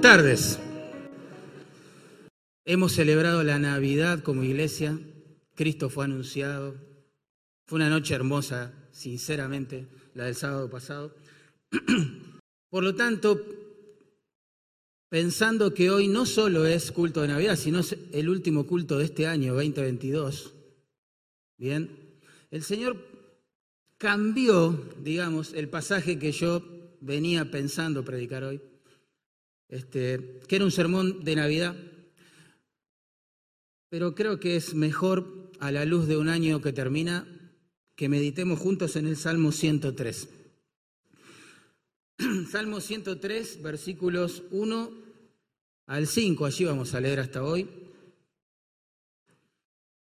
Tardes. Hemos celebrado la Navidad como iglesia. Cristo fue anunciado. Fue una noche hermosa, sinceramente, la del sábado pasado. Por lo tanto, pensando que hoy no solo es culto de Navidad, sino es el último culto de este año 2022, bien, el Señor cambió, digamos, el pasaje que yo venía pensando predicar hoy, este, que era un sermón de Navidad, pero creo que es mejor a la luz de un año que termina que meditemos juntos en el Salmo 103. Salmo 103, versículos 1 al 5, allí vamos a leer hasta hoy.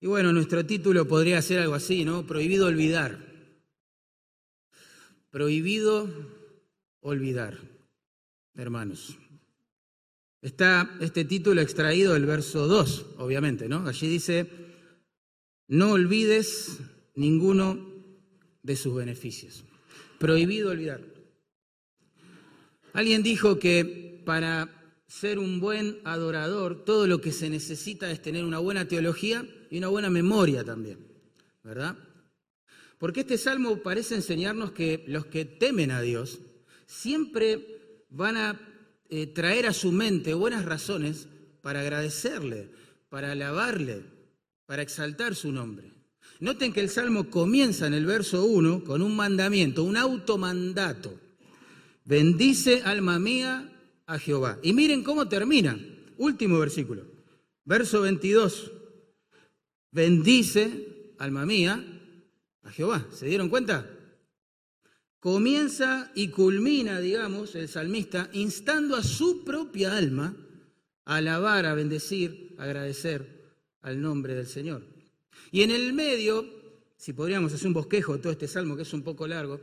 Y bueno, nuestro título podría ser algo así, ¿no? Prohibido olvidar. Prohibido olvidar, hermanos. Está este título extraído del verso 2, obviamente, ¿no? Allí dice, no olvides ninguno de sus beneficios. Prohibido olvidar. Alguien dijo que para ser un buen adorador, todo lo que se necesita es tener una buena teología y una buena memoria también, ¿verdad? Porque este salmo parece enseñarnos que los que temen a Dios siempre van a eh, traer a su mente buenas razones para agradecerle, para alabarle, para exaltar su nombre. Noten que el salmo comienza en el verso 1 con un mandamiento, un automandato. Bendice alma mía a Jehová. Y miren cómo termina. Último versículo. Verso 22. Bendice alma mía a Jehová. ¿Se dieron cuenta? Comienza y culmina, digamos, el salmista instando a su propia alma a alabar, a bendecir, a agradecer al nombre del Señor. Y en el medio, si podríamos hacer un bosquejo de todo este salmo, que es un poco largo,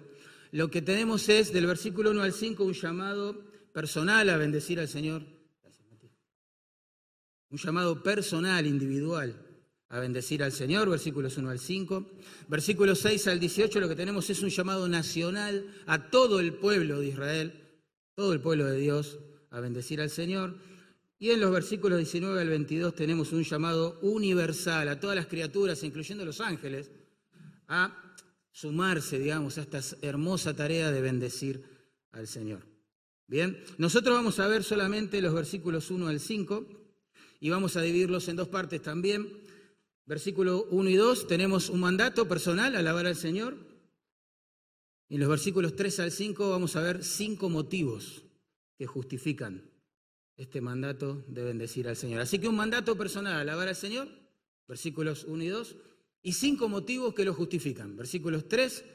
lo que tenemos es del versículo 1 al 5 un llamado personal a bendecir al Señor. Un llamado personal, individual, a bendecir al Señor, versículos 1 al 5. Versículos 6 al 18 lo que tenemos es un llamado nacional a todo el pueblo de Israel, todo el pueblo de Dios, a bendecir al Señor. Y en los versículos 19 al 22 tenemos un llamado universal a todas las criaturas, incluyendo los ángeles, a sumarse, digamos, a esta hermosa tarea de bendecir al Señor. Bien, nosotros vamos a ver solamente los versículos 1 al 5 y vamos a dividirlos en dos partes también. Versículo 1 y 2 tenemos un mandato personal, alabar al Señor. En los versículos 3 al 5 vamos a ver cinco motivos que justifican este mandato de bendecir al Señor. Así que un mandato personal, alabar al Señor, versículos 1 y 2, y cinco motivos que lo justifican, versículos 3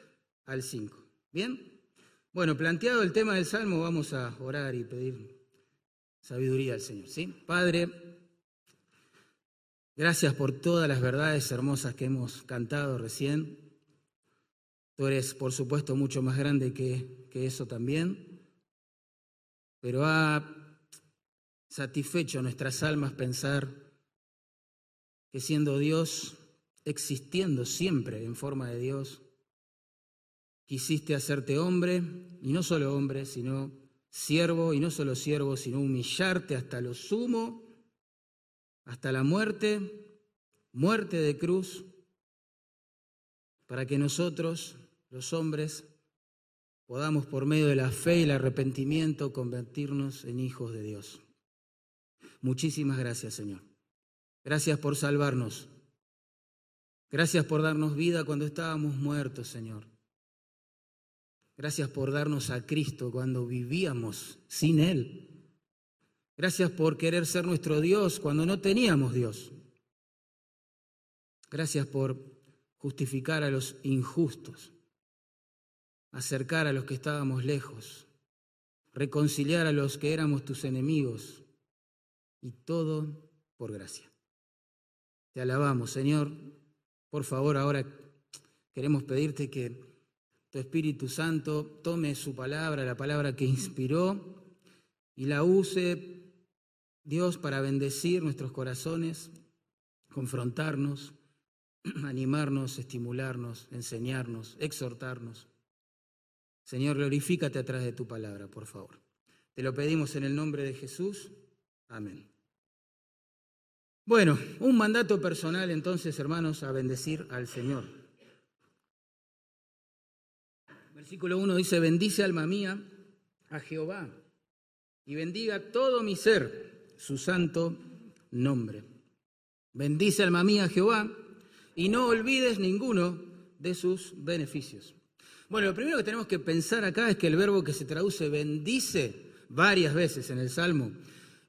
al 5. ¿Bien? Bueno, planteado el tema del Salmo, vamos a orar y pedir sabiduría al Señor. ¿sí? Padre, gracias por todas las verdades hermosas que hemos cantado recién. Tú eres, por supuesto, mucho más grande que, eso también, pero ha satisfecho nuestras almas pensar que siendo Dios, existiendo siempre en forma de Dios, quisiste hacerte hombre, y no solo hombre, sino siervo, y no solo siervo, sino humillarte hasta lo sumo, hasta la muerte, muerte de cruz, para que nosotros, los hombres, podamos por medio de la fe y el arrepentimiento convertirnos en hijos de Dios. Muchísimas gracias, Señor. Gracias por salvarnos. Gracias por darnos vida cuando estábamos muertos, Señor. Gracias por darnos a Cristo cuando vivíamos sin Él. Gracias por querer ser nuestro Dios cuando no teníamos Dios. Gracias por justificar a los injustos, acercar a los que estábamos lejos, reconciliar a los que éramos tus enemigos, y todo por gracia. Te alabamos, Señor. Por favor, ahora queremos pedirte que tu Espíritu Santo tome su palabra, la palabra que inspiró, y la use, Dios, para bendecir nuestros corazones, confrontarnos, animarnos, estimularnos, enseñarnos, exhortarnos. Señor, glorifícate atrás de tu palabra, por favor. Te lo pedimos en el nombre de Jesús. Amén. Bueno, un mandato personal entonces, hermanos, a bendecir al Señor. Versículo 1 dice, bendice alma mía a Jehová y bendiga todo mi ser su santo nombre. Bendice alma mía Jehová y no olvides ninguno de sus beneficios. Bueno, lo primero que tenemos que pensar acá es que el verbo que se traduce bendice varias veces en el Salmo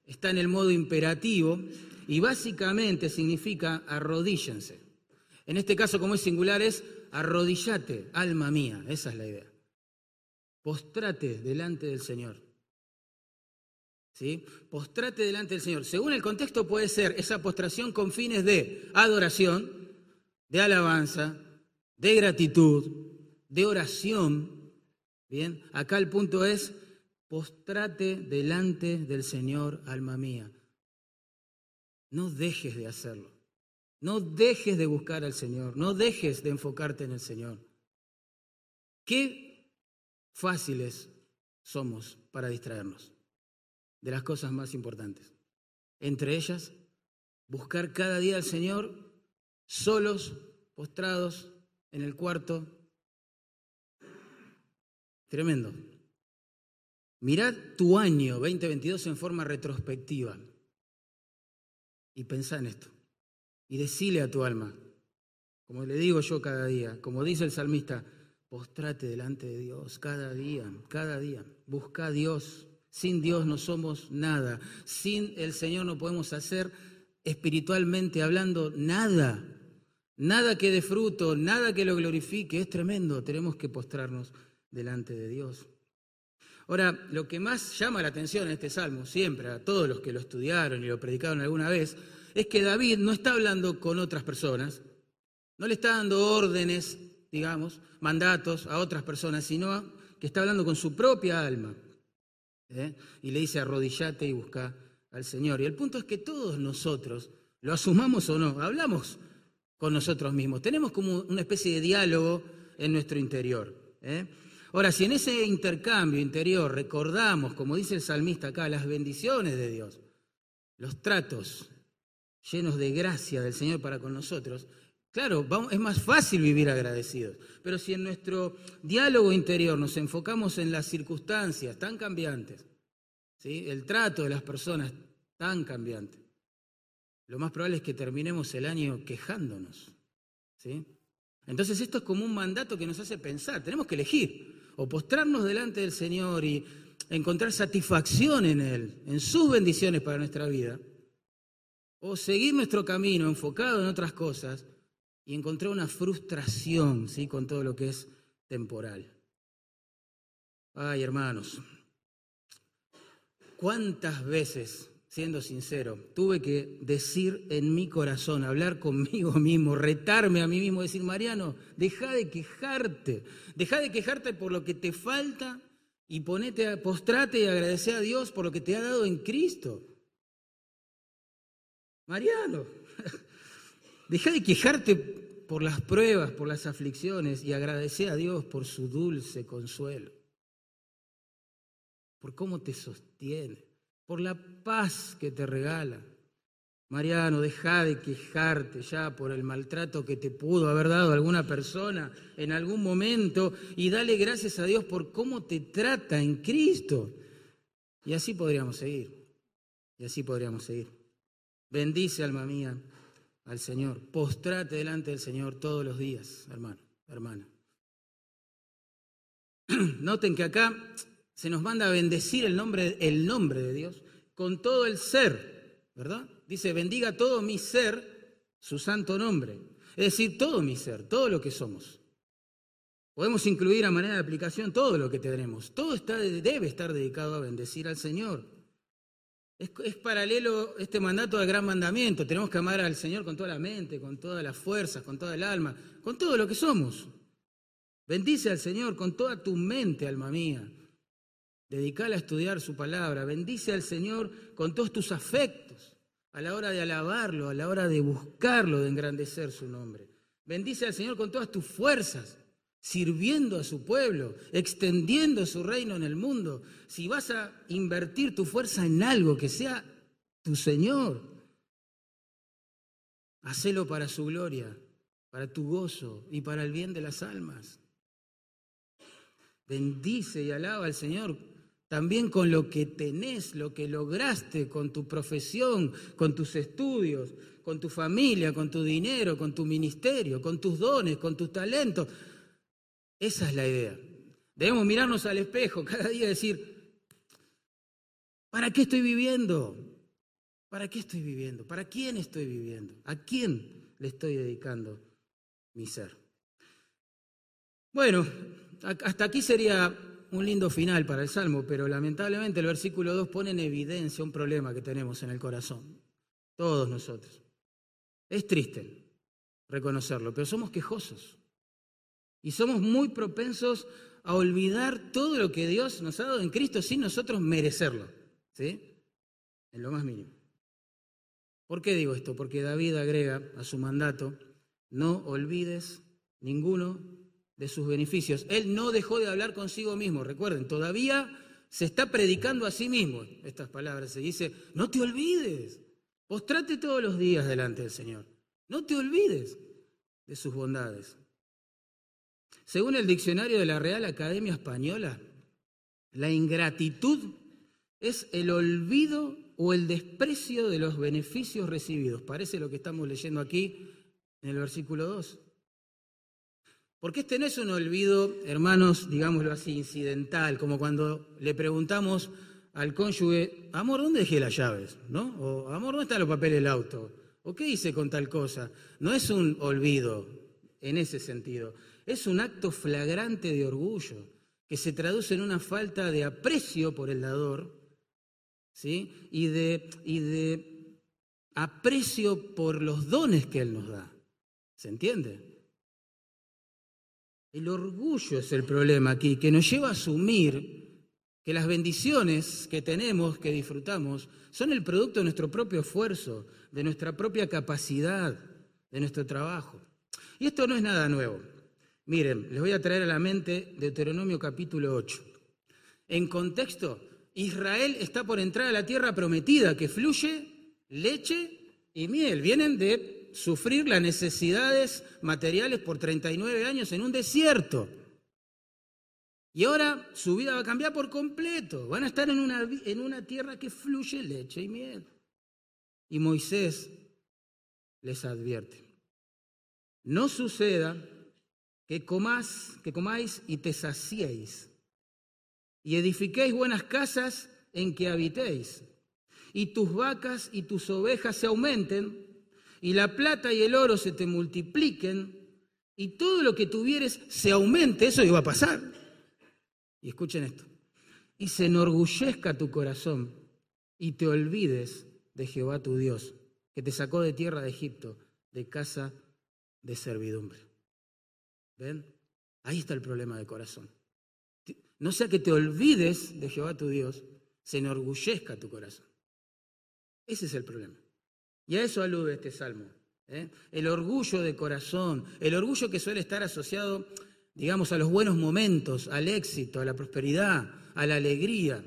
está en el modo imperativo y básicamente significa arrodíllense. En este caso, como es singular, es arrodillate, alma mía, esa es la idea. Postrate delante del Señor. ¿Sí? Postrate delante del Señor. Según el contexto puede ser esa postración con fines de adoración, de alabanza, de gratitud, de oración. Bien, acá el punto es postrate delante del Señor, alma mía. No dejes de hacerlo. No dejes de buscar al Señor. No dejes de enfocarte en el Señor. Qué fáciles somos para distraernos de las cosas más importantes. Entre ellas, buscar cada día al Señor solos, postrados en el cuarto. Tremendo. Mirad tu año 2022 en forma retrospectiva y pensá en esto. Y decile a tu alma, como le digo yo cada día, como dice el salmista, postrate delante de Dios cada día, cada día. Busca a Dios. Sin Dios no somos nada. Sin el Señor no podemos hacer espiritualmente hablando nada. Nada que dé fruto, nada que lo glorifique. Es tremendo. Tenemos que postrarnos delante de Dios. Ahora, lo que más llama la atención en este salmo, siempre a todos los que lo estudiaron y lo predicaron alguna vez, es que David no está hablando con otras personas, no le está dando órdenes, digamos, mandatos a otras personas, sino que está hablando con su propia alma. ¿Eh? Y le dice, arrodillate y busca al Señor. Y el punto es que todos nosotros, lo asumamos o no, hablamos con nosotros mismos. Tenemos como una especie de diálogo en nuestro interior. ¿eh? Ahora, si en ese intercambio interior recordamos, como dice el salmista acá, las bendiciones de Dios, los tratos llenos de gracia del Señor para con nosotros, claro, es más fácil vivir agradecidos. Pero si en nuestro diálogo interior nos enfocamos en las circunstancias tan cambiantes, el trato de las personas tan cambiante, lo más probable es que terminemos el año quejándonos. ¿sí? Entonces esto es como un mandato que nos hace pensar, tenemos que elegir o postrarnos delante del Señor y encontrar satisfacción en Él, en sus bendiciones para nuestra vida, o seguir nuestro camino enfocado en otras cosas y encontrar una frustración ¿sí? con todo lo que es temporal. Ay, hermanos, ¿cuántas veces siendo sincero, tuve que decir en mi corazón, hablar conmigo mismo, retarme a mí mismo, decir, Mariano, deja de quejarte, deja de quejarte por lo que te falta y ponete, postrate y agradece a Dios por lo que te ha dado en Cristo. Mariano, deja de quejarte por las pruebas, por las aflicciones y agradece a Dios por su dulce consuelo, por cómo te sostiene por la paz que te regala. Mariano, deja de quejarte ya por el maltrato que te pudo haber dado alguna persona en algún momento y dale gracias a Dios por cómo te trata en Cristo. Y así podríamos seguir. Y así podríamos seguir. Bendice, alma mía, al Señor. Postrate delante del Señor todos los días, hermano, hermana. Noten que acá se nos manda a bendecir el nombre, el nombre de Dios con todo el ser, ¿verdad? Dice, bendiga todo mi ser, su santo nombre. Es decir, todo mi ser, todo lo que somos. Podemos incluir a manera de aplicación todo lo que tenemos. Todo está, debe estar dedicado a bendecir al Señor. Es, paralelo este mandato al gran mandamiento. Tenemos que amar al Señor con toda la mente, con todas las fuerzas, con toda el alma, con todo lo que somos. Bendice al Señor con toda tu mente, alma mía. Dedicala a estudiar su palabra. Bendice al Señor con todos tus afectos, a la hora de alabarlo, a la hora de buscarlo, de engrandecer su nombre. Bendice al Señor con todas tus fuerzas. Sirviendo a su pueblo, extendiendo su reino en el mundo, si vas a invertir tu fuerza en algo que sea tu Señor, hacelo para su gloria, para tu gozo y para el bien de las almas. Bendice y alaba al Señor también con lo que tenés, lo que lograste, con tu profesión, con tus estudios, con tu familia, con tu dinero, con tu ministerio, con tus dones, con tus talentos. Esa es la idea. Debemos mirarnos al espejo cada día y decir, ¿para qué estoy viviendo? ¿Para qué estoy viviendo? ¿Para quién estoy viviendo? ¿A quién le estoy dedicando mi ser? Bueno, hasta aquí sería un lindo final para el Salmo, pero lamentablemente el versículo 2 pone en evidencia un problema que tenemos en el corazón, todos nosotros. Es triste reconocerlo, pero somos quejosos y somos muy propensos a olvidar todo lo que Dios nos ha dado en Cristo sin nosotros merecerlo, ¿sí? En lo más mínimo. ¿Por qué digo esto? Porque David agrega a su mandato, no olvides ninguno de sus beneficios. Él no dejó de hablar consigo mismo. Recuerden, todavía se está predicando a sí mismo estas palabras. Se dice, no te olvides, postrate todos los días delante del Señor. No te olvides de sus bondades. Según el diccionario de la Real Academia Española, la ingratitud es el olvido o el desprecio de los beneficios recibidos. Parece lo que estamos leyendo aquí en el versículo 2. Porque este no es un olvido, hermanos, digámoslo así, incidental, como cuando le preguntamos al cónyuge, amor, ¿dónde dejé las llaves? ¿No? O, amor, ¿dónde están los papeles del auto? ¿O qué hice con tal cosa? No es un olvido en ese sentido, es un acto flagrante de orgullo que se traduce en una falta de aprecio por el dador ¿sí? y, de, y de aprecio por los dones que Él nos da. ¿Se entiende? El orgullo es el problema aquí, que nos lleva a asumir que las bendiciones que tenemos, que disfrutamos, son el producto de nuestro propio esfuerzo, de nuestra propia capacidad, de nuestro trabajo. Y esto no es nada nuevo. Miren, les voy a traer a la mente Deuteronomio capítulo 8. En contexto, Israel está por entrar a la tierra prometida, que fluye leche y miel. Vienen de sufrir las necesidades materiales por 39 años en un desierto. Y ahora su vida va a cambiar por completo. Van a estar en una, en una tierra que fluye leche y miel. Y Moisés les advierte, no suceda que, comás, que comáis y te saciéis, y edifiquéis buenas casas en que habitéis, y tus vacas y tus ovejas se aumenten, y la plata y el oro se te multipliquen y todo lo que tuvieres se aumente, eso iba a pasar. Y escuchen esto, y se enorgullezca tu corazón y te olvides de Jehová tu Dios, que te sacó de tierra de Egipto, de casa de servidumbre. Ahí está el problema del corazón. No sea que te olvides de Jehová tu Dios, se enorgullezca tu corazón. Ese es el problema. Y a eso alude este salmo. ¿eh? El orgullo de corazón, el orgullo que suele estar asociado, digamos, a los buenos momentos, al éxito, a la prosperidad, a la alegría,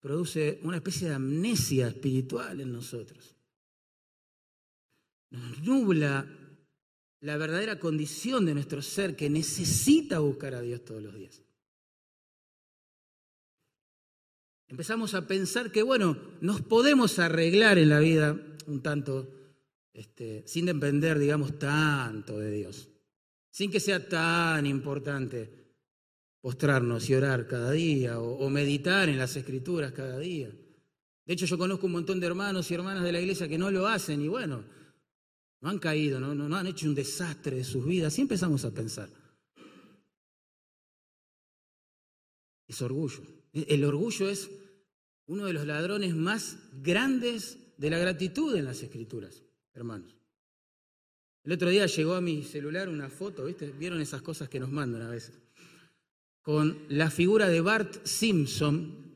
produce una especie de amnesia espiritual en nosotros. Nos nubla la verdadera condición de nuestro ser que necesita buscar a Dios todos los días. Empezamos a pensar que, bueno, nos podemos arreglar en la vida un tanto este, sin depender, digamos, tanto de Dios, sin que sea tan importante postrarnos y orar cada día o, meditar en las escrituras cada día. De hecho, yo conozco un montón de hermanos y hermanas de la iglesia que no lo hacen y bueno, no han caído, no, han hecho un desastre de sus vidas. Y empezamos a pensar. Es orgullo. El orgullo es uno de los ladrones más grandes de la gratitud en las escrituras, hermanos. El otro día llegó a mi celular una foto, ¿viste? ¿Vieron esas cosas que nos mandan a veces? Con la figura de Bart Simpson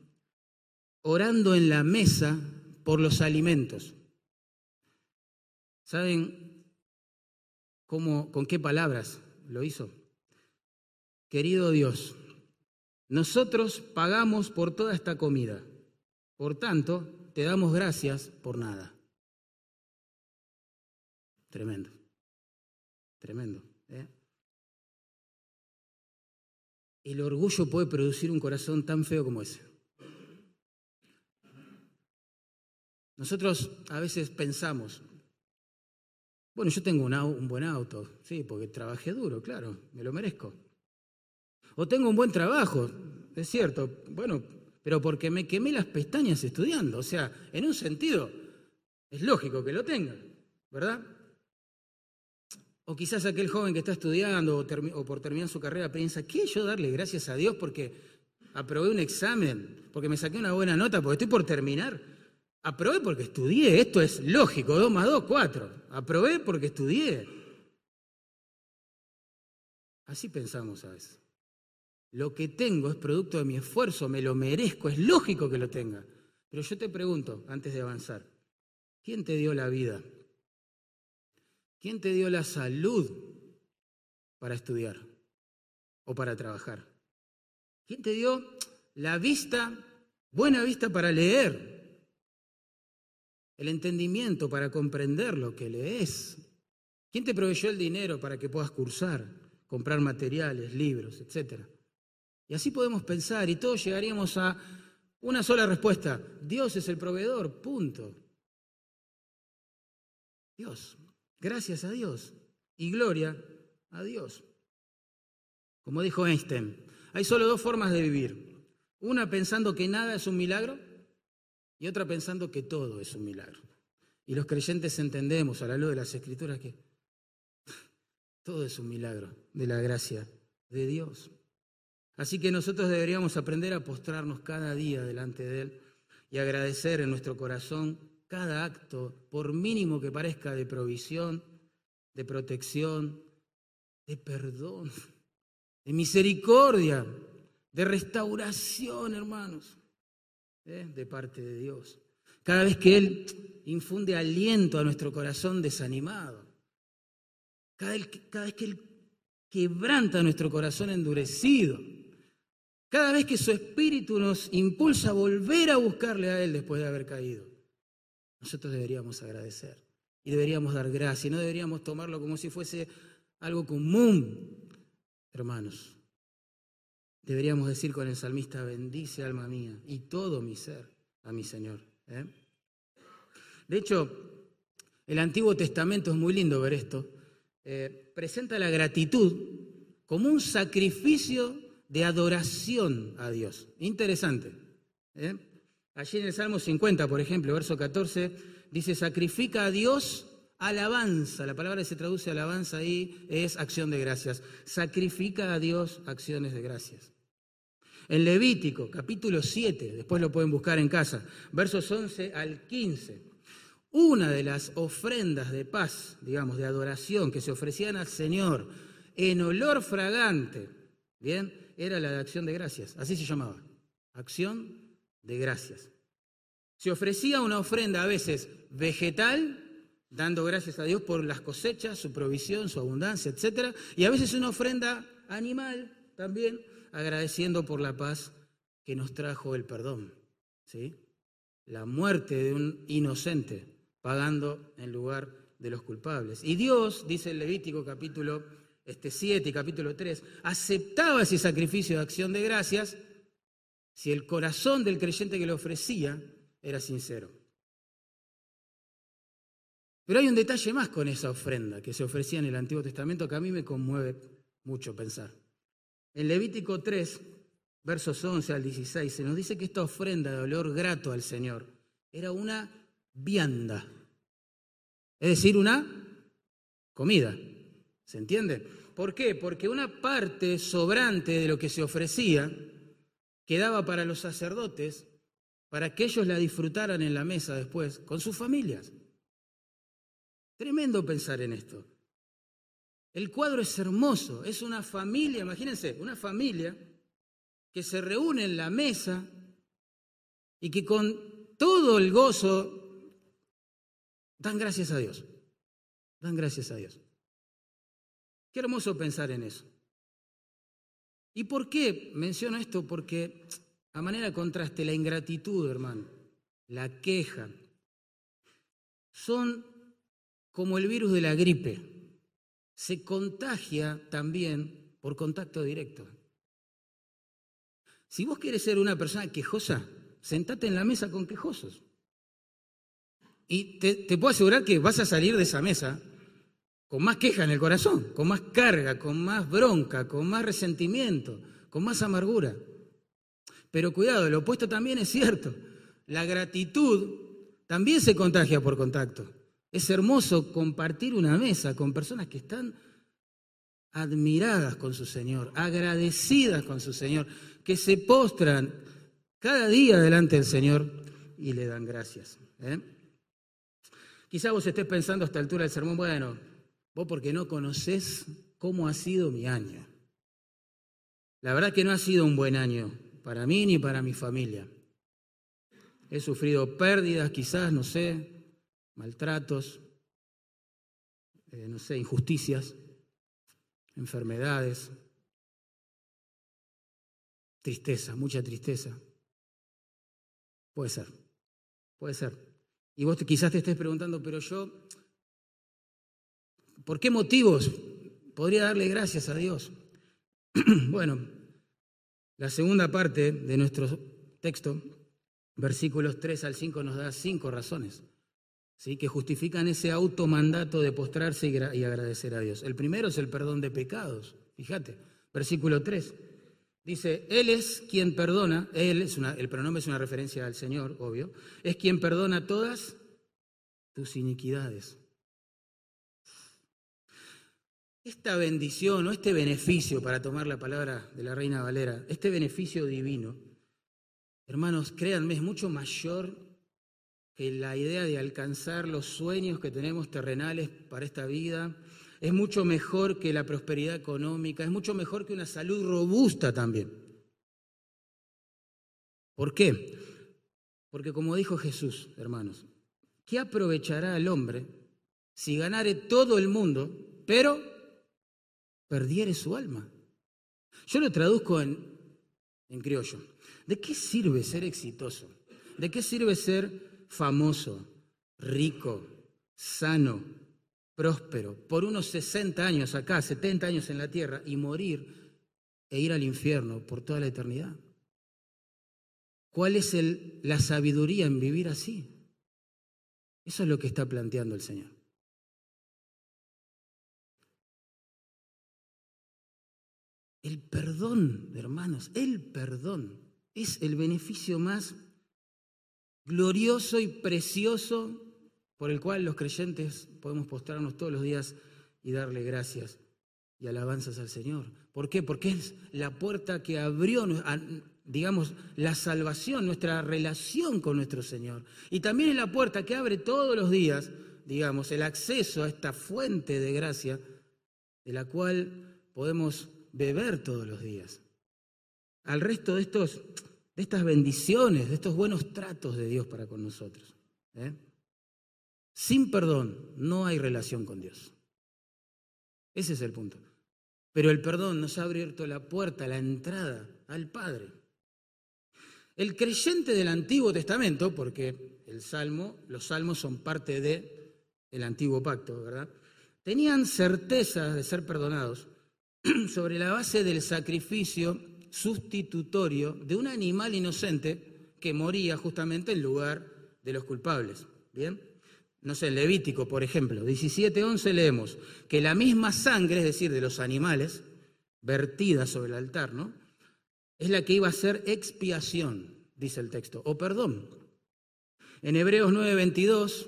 orando en la mesa por los alimentos. ¿Saben cómo, con qué palabras lo hizo. Querido Dios, nosotros pagamos por toda esta comida, por tanto, te damos gracias por nada. Tremendo, tremendo. ¿eh? El orgullo puede producir un corazón tan feo como ese. Nosotros a veces pensamos, bueno, yo tengo un, buen auto, sí, porque trabajé duro, claro, me lo merezco. O tengo un buen trabajo, es cierto, bueno, pero porque me quemé las pestañas estudiando. O sea, en un sentido, es lógico que lo tenga, ¿verdad? O quizás aquel joven que está estudiando o, por terminar su carrera piensa, ¿qué yo darle gracias a Dios porque aprobé un examen, porque me saqué una buena nota, porque estoy por terminar? Aprobé porque estudié, esto es lógico, 2 más 2, 4. Aprobé porque estudié. Así pensamos a veces. Lo que tengo es producto de mi esfuerzo, me lo merezco, es lógico que lo tenga. Pero yo te pregunto, antes de avanzar, ¿quién te dio la vida? ¿Quién te dio la salud para estudiar o para trabajar? ¿Quién te dio la vista, buena vista para leer? El entendimiento para comprender lo que lees. ¿Quién te proveyó el dinero para que puedas cursar, comprar materiales, libros, etcétera? Y así podemos pensar y todos llegaríamos a una sola respuesta. Dios es el proveedor, punto. Dios, gracias a Dios y gloria a Dios. Como dijo Einstein, hay solo dos formas de vivir. Una pensando que nada es un milagro y otra pensando que todo es un milagro. Y los creyentes entendemos a la luz de las escrituras que todo es un milagro de la gracia de Dios. Así que nosotros deberíamos aprender a postrarnos cada día delante de Él y agradecer en nuestro corazón cada acto, por mínimo que parezca, de provisión, de protección, de perdón, de misericordia, de restauración, hermanos, ¿eh? de parte de Dios. Cada vez que Él infunde aliento a nuestro corazón desanimado, cada vez que Él quebranta nuestro corazón endurecido, cada vez que su espíritu nos impulsa a volver a buscarle a Él después de haber caído, nosotros deberíamos agradecer y deberíamos dar gracia y no deberíamos tomarlo como si fuese algo común, hermanos. Deberíamos decir con el salmista, bendice alma mía y todo mi ser a mi Señor. ¿eh? De hecho, el Antiguo Testamento es muy lindo ver esto. Eh, presenta la gratitud como un sacrificio de adoración a Dios. Interesante. ¿eh? Allí en el Salmo 50, por ejemplo, verso 14, dice, sacrifica a Dios alabanza. La palabra que se traduce alabanza ahí es acción de gracias. Sacrifica a Dios acciones de gracias. En Levítico, capítulo 7, después lo pueden buscar en casa, versos 11 al 15, una de las ofrendas de paz, digamos, de adoración que se ofrecían al Señor en olor fragante, ¿bien? era la de acción de gracias, así se llamaba, acción de gracias. Se ofrecía una ofrenda a veces vegetal, dando gracias a Dios por las cosechas, su provisión, su abundancia, etc. Y a veces una ofrenda animal también, agradeciendo por la paz que nos trajo el perdón. ¿sí? La muerte de un inocente, pagando en lugar de los culpables. Y Dios, dice el Levítico capítulo este 7 y capítulo 3, aceptaba ese sacrificio de acción de gracias si el corazón del creyente que lo ofrecía era sincero. Pero hay un detalle más con esa ofrenda que se ofrecía en el Antiguo Testamento que a mí me conmueve mucho pensar. En Levítico 3, versos 11 al 16, se nos dice que esta ofrenda de olor grato al Señor era una vianda, es decir, una comida. ¿Se entiende? ¿Por qué? Porque una parte sobrante de lo que se ofrecía quedaba para los sacerdotes para que ellos la disfrutaran en la mesa después con sus familias. Tremendo pensar en esto. El cuadro es hermoso, es una familia, imagínense, una familia que se reúne en la mesa y que con todo el gozo dan gracias a Dios. Dan gracias a Dios. Qué hermoso pensar en eso. ¿Y por qué menciono esto? Porque a manera de contraste, la ingratitud, hermano, la queja, son como el virus de la gripe. Se contagia también por contacto directo. Si vos quieres ser una persona quejosa, sentate en la mesa con quejosos. Y te, te, puedo asegurar que vas a salir de esa mesa con más queja en el corazón, con más carga, con más bronca, con más resentimiento, con más amargura. Pero cuidado, lo opuesto también es cierto. La gratitud también se contagia por contacto. Es hermoso compartir una mesa con personas que están admiradas con su Señor, agradecidas con su Señor, que se postran cada día delante del Señor y le dan gracias. ¿eh? Quizá vos estés pensando a esta altura del sermón, bueno, vos porque no conocés cómo ha sido mi año. La verdad que no ha sido un buen año para mí ni para mi familia. He sufrido pérdidas, quizás, no sé, maltratos, eh, no sé, injusticias, enfermedades, tristeza, mucha tristeza. Puede ser, puede ser. Y vos quizás te estés preguntando, pero yo, ¿por qué motivos podría darle gracias a Dios? bueno, la segunda parte de nuestro texto, versículos 3 al 5, nos da cinco razones ¿sí? que justifican ese automandato de postrarse y, agradecer a Dios. El primero es el perdón de pecados. Fíjate, versículo 3. Dice, Él es quien perdona, Él es el pronombre es una referencia al Señor, obvio, es quien perdona todas tus iniquidades. Esta bendición o este beneficio, para tomar la palabra de la Reina Valera, este beneficio divino, hermanos, créanme, es mucho mayor la idea de alcanzar los sueños que tenemos terrenales para esta vida, es mucho mejor que la prosperidad económica, es mucho mejor que una salud robusta también. ¿Por qué? Porque como dijo Jesús, hermanos, ¿qué aprovechará el hombre si ganare todo el mundo, pero perdiere su alma? Yo lo traduzco en, en criollo. ¿De qué sirve ser exitoso? ¿De qué sirve ser famoso, rico, sano, próspero, por unos 60 años acá, 70 años en la tierra, y morir e ir al infierno por toda la eternidad? ¿Cuál es la sabiduría en vivir así? Eso es lo que está planteando el Señor. El perdón, hermanos, el perdón es el beneficio más glorioso y precioso por el cual los creyentes podemos postrarnos todos los días y darle gracias y alabanzas al Señor. ¿Por qué? Porque es la puerta que abrió, digamos, la salvación, nuestra relación con nuestro Señor. Y también es la puerta que abre todos los días, digamos, el acceso a esta fuente de gracia de la cual podemos beber todos los días. Al resto de, estos, de estas bendiciones, de estos buenos tratos de Dios para con nosotros. ¿eh? Sin perdón no hay relación con Dios. Ese es el punto. Pero el perdón nos ha abierto la puerta, la entrada al Padre. El creyente del Antiguo Testamento, porque el Salmo, los salmos son parte de Antiguo Pacto, ¿verdad? Tenían certeza de ser perdonados sobre la base del sacrificio sustitutorio de un animal inocente que moría justamente en lugar de los culpables. ¿Bien? no sé, Levítico, por ejemplo, 17.11 leemos que la misma sangre, es decir, de los animales, vertida sobre el altar, ¿no? Es la que iba a ser expiación, dice el texto, o perdón. En Hebreos 9:22,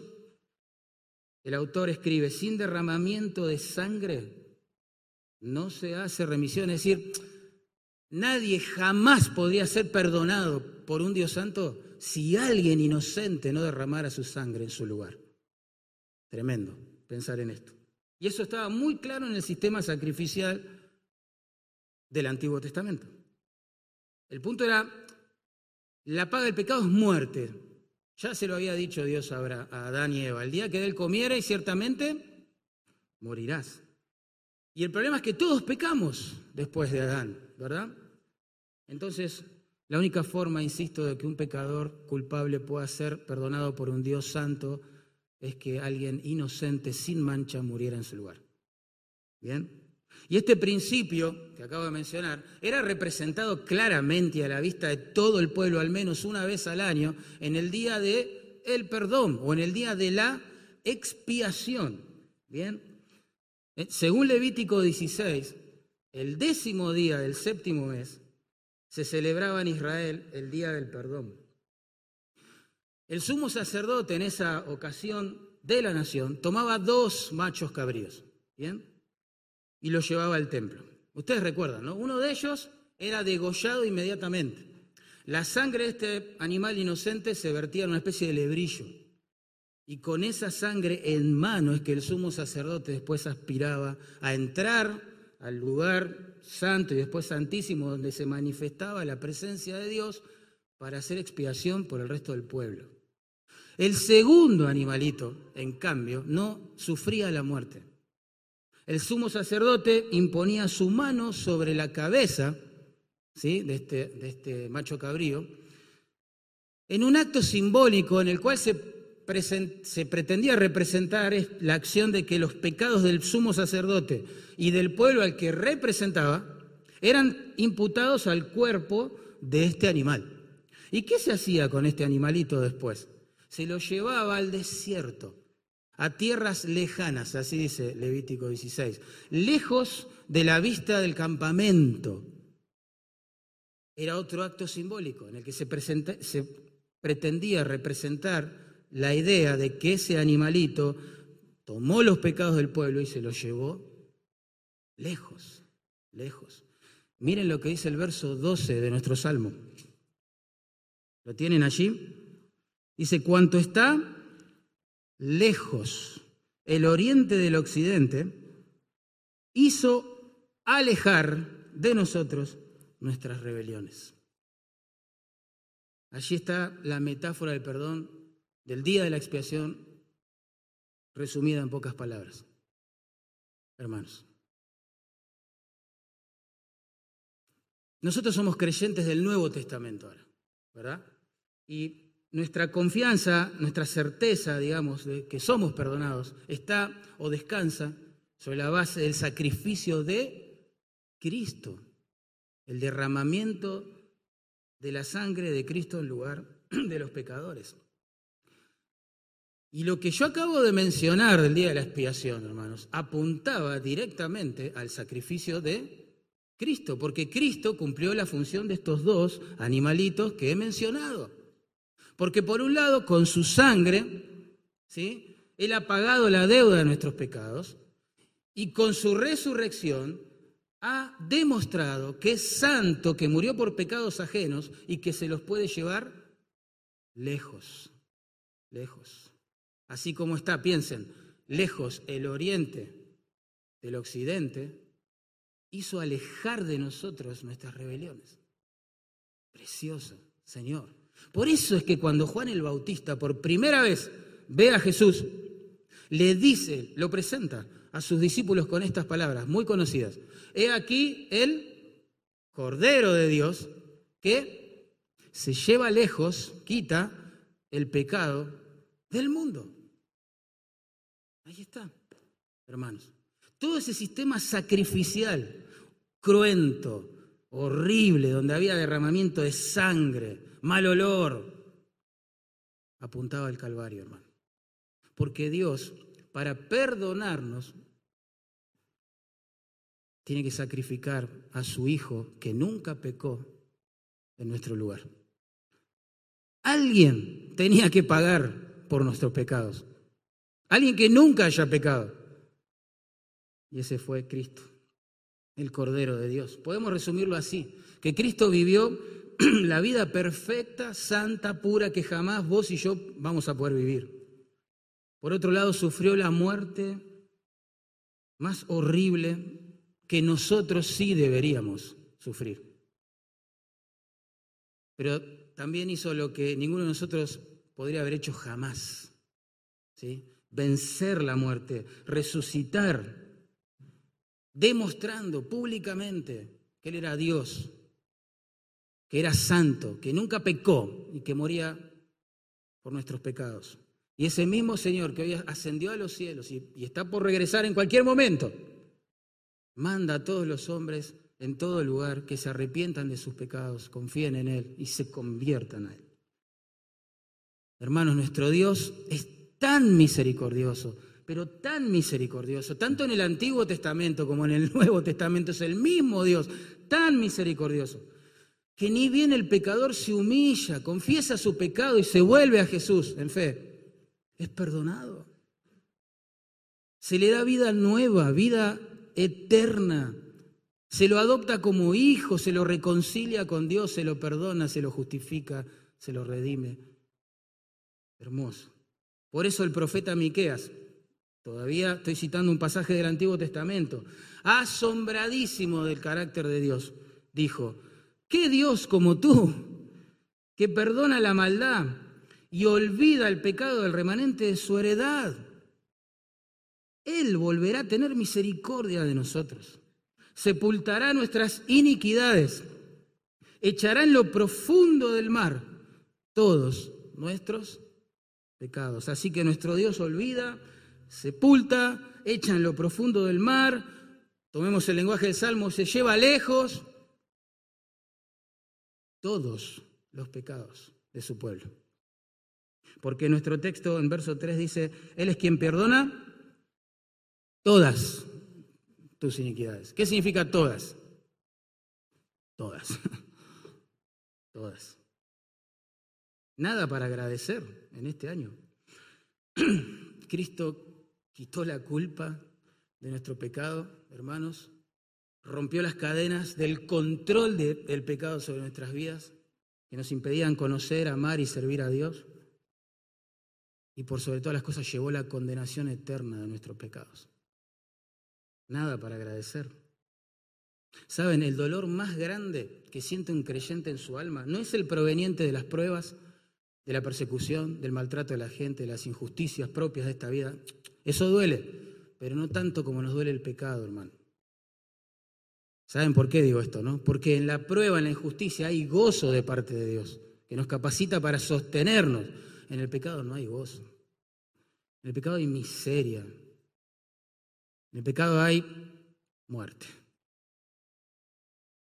el autor escribe, sin derramamiento de sangre no se hace remisión, es decir, nadie jamás podría ser perdonado por un Dios santo si alguien inocente no derramara su sangre en su lugar. Tremendo pensar en esto. Y eso estaba muy claro en el sistema sacrificial del Antiguo Testamento. El punto era, la paga del pecado es muerte. Ya se lo había dicho Dios a Adán y Eva. El día que él comiera y ciertamente morirás. Y el problema es que todos pecamos después de Adán, ¿verdad? Entonces, la única forma, insisto, de que un pecador culpable pueda ser perdonado por un Dios santo es que alguien inocente, sin mancha, muriera en su lugar. ¿Bien? Y este principio que acabo de mencionar era representado claramente a la vista de todo el pueblo, al menos una vez al año, en el día de el perdón o en el día de la expiación. ¿Bien? Eh, según Levítico 16, el décimo día del séptimo mes se celebraba en Israel el día del perdón. El sumo sacerdote en esa ocasión de la nación tomaba dos machos cabríos, ¿bien? Y los llevaba al templo. Ustedes recuerdan, ¿no? Uno de ellos era degollado inmediatamente. La sangre de este animal inocente se vertía en una especie de lebrillo. Y con esa sangre en mano es que el sumo sacerdote después aspiraba a entrar al lugar santo y después santísimo donde se manifestaba la presencia de Dios para hacer expiación por el resto del pueblo. El segundo animalito, en cambio, no sufría la muerte. El sumo sacerdote imponía su mano sobre la cabeza ¿sí? de, este, de este macho cabrío en un acto simbólico en el cual se se pretendía representar es la acción de que los pecados del sumo sacerdote y del pueblo al que representaba eran imputados al cuerpo de este animal. ¿Y qué se hacía con este animalito después? Se lo llevaba al desierto, a tierras lejanas, así dice Levítico 16, lejos de la vista del campamento. Era otro acto simbólico en el que se pretendía representar la idea de que ese animalito tomó los pecados del pueblo y se los llevó lejos, lejos. Miren lo que dice el verso 12 de nuestro salmo. ¿Lo tienen allí? Dice, cuanto está lejos el oriente del occidente, hizo alejar de nosotros nuestras rebeliones. Allí está la metáfora del perdón del día de la expiación resumida en pocas palabras. Hermanos, nosotros somos creyentes del Nuevo Testamento ahora, ¿verdad? Y nuestra confianza, nuestra certeza, digamos, de que somos perdonados, está o descansa sobre la base del sacrificio de Cristo, el derramamiento de la sangre de Cristo en lugar de los pecadores. Y lo que yo acabo de mencionar del día de la expiación, hermanos, apuntaba directamente al sacrificio de Cristo, porque Cristo cumplió la función de estos dos animalitos que he mencionado. Porque por un lado, con su sangre, ¿sí? Él ha pagado la deuda de nuestros pecados y con su resurrección ha demostrado que es santo, que murió por pecados ajenos y que se los puede llevar lejos, lejos. Así como está, piensen, lejos el oriente del occidente, hizo alejar de nosotros nuestras rebeliones. Precioso, Señor. Por eso es que cuando Juan el Bautista por primera vez ve a Jesús, le dice, lo presenta a sus discípulos con estas palabras muy conocidas. He aquí el Cordero de Dios que se lleva lejos, quita el pecado del mundo. Ahí está, hermanos. Todo ese sistema sacrificial, cruento, horrible, donde había derramamiento de sangre, mal olor, apuntaba al Calvario, hermano. Porque Dios, para perdonarnos, tiene que sacrificar a su Hijo que nunca pecó en nuestro lugar. Alguien tenía que pagar por nuestros pecados. Alguien que nunca haya pecado. Y ese fue Cristo, el Cordero de Dios. Podemos resumirlo así, que Cristo vivió la vida perfecta, santa, pura, que jamás vos y yo vamos a poder vivir. Por otro lado, sufrió la muerte más horrible que nosotros sí deberíamos sufrir. Pero también hizo lo que ninguno de nosotros podría haber hecho jamás. ¿sí? Vencer la muerte, resucitar demostrando públicamente que Él era Dios, que era santo, que nunca pecó y que moría por nuestros pecados. Y ese mismo Señor que hoy ascendió a los cielos y, está por regresar en cualquier momento, manda a todos los hombres en todo lugar que se arrepientan de sus pecados, confíen en Él y se conviertan a Él. Hermanos, nuestro Dios es tan misericordioso, pero tan misericordioso, tanto en el Antiguo Testamento como en el Nuevo Testamento, es el mismo Dios, tan misericordioso, que ni bien el pecador se humilla, confiesa su pecado y se vuelve a Jesús en fe, es perdonado. Se le da vida nueva, vida eterna. Se lo adopta como hijo, se lo reconcilia con Dios, se lo perdona, se lo justifica, se lo redime. Hermoso. Por eso el profeta Miqueas, todavía estoy citando un pasaje del Antiguo Testamento, asombradísimo del carácter de Dios, dijo: ¿Qué Dios como tú, que perdona la maldad y olvida el pecado del remanente de su heredad? Él volverá a tener misericordia de nosotros, sepultará nuestras iniquidades, echará en lo profundo del mar todos nuestros pecados. Así que nuestro Dios olvida, sepulta, echa en lo profundo del mar, tomemos el lenguaje del Salmo, se lleva lejos todos los pecados de su pueblo. Porque nuestro texto en verso 3 dice, Él es quien perdona todas tus iniquidades. ¿Qué significa todas? Todas. todas. Nada para agradecer en este año. Cristo quitó la culpa de nuestro pecado, hermanos, rompió las cadenas del control del pecado sobre nuestras vidas, que nos impedían conocer, amar y servir a Dios. Y por sobre todas las cosas llevó la condenación eterna de nuestros pecados. Nada para agradecer. Saben, el dolor más grande que siente un creyente en su alma no es el proveniente de las pruebas, de la persecución, del maltrato de la gente, de las injusticias propias de esta vida. Eso duele, pero no tanto como nos duele el pecado, hermano. ¿Saben por qué digo esto, no? Porque en la prueba, en la injusticia, hay gozo de parte de Dios, que nos capacita para sostenernos. En el pecado no hay gozo. En el pecado hay miseria. En el pecado hay muerte.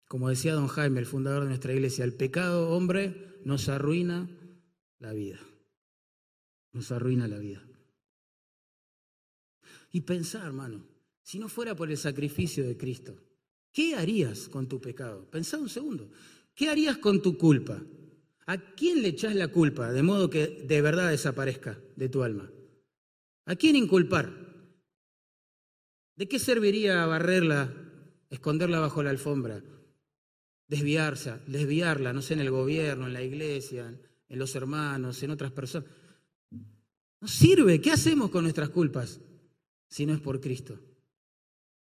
Como decía don Jaime, el fundador de nuestra iglesia, el pecado, hombre, nos arruina la vida. Nos arruina la vida. Y pensar, hermano, si no fuera por el sacrificio de Cristo, ¿qué harías con tu pecado? Pensá un segundo. ¿Qué harías con tu culpa? ¿A quién le echás la culpa de modo que de verdad desaparezca de tu alma? ¿A quién inculpar? ¿De qué serviría barrerla, esconderla bajo la alfombra, desviarse, desviarla, no sé, en el gobierno, en la iglesia, en los hermanos, en otras personas. No sirve. ¿Qué hacemos con nuestras culpas si no es por Cristo?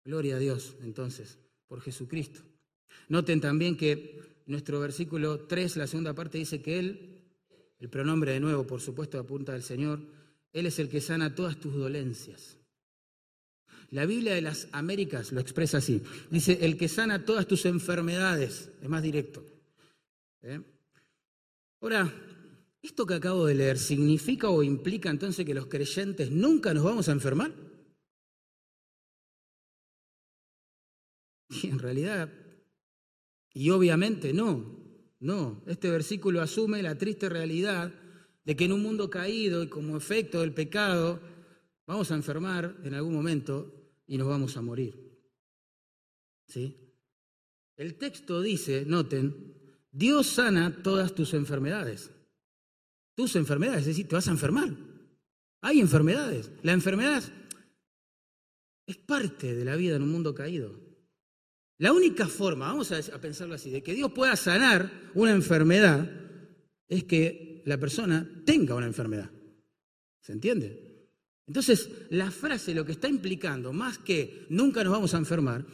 Gloria a Dios, entonces, por Jesucristo. Noten también que nuestro versículo 3, la segunda parte, dice que Él, el pronombre de nuevo, por supuesto, apunta al Señor, Él es el que sana todas tus dolencias. La Biblia de las Américas lo expresa así. Dice, el que sana todas tus enfermedades. Es más directo. ¿Eh? Ahora, ¿Esto que acabo de leer significa o implica entonces que los creyentes nunca nos vamos a enfermar? Y en realidad, y obviamente no, no. Este versículo asume la triste realidad de que en un mundo caído y como efecto del pecado, vamos a enfermar en algún momento y nos vamos a morir. ¿Sí? El texto dice, noten, Dios sana todas tus enfermedades tus enfermedades, es decir, te vas a enfermar. Hay enfermedades. La enfermedad es parte de la vida en un mundo caído. La única forma, vamos a pensarlo así, de que Dios pueda sanar una enfermedad es que la persona tenga una enfermedad. ¿Se entiende? Entonces, la frase lo que está implicando, más que nunca nos vamos a enfermar,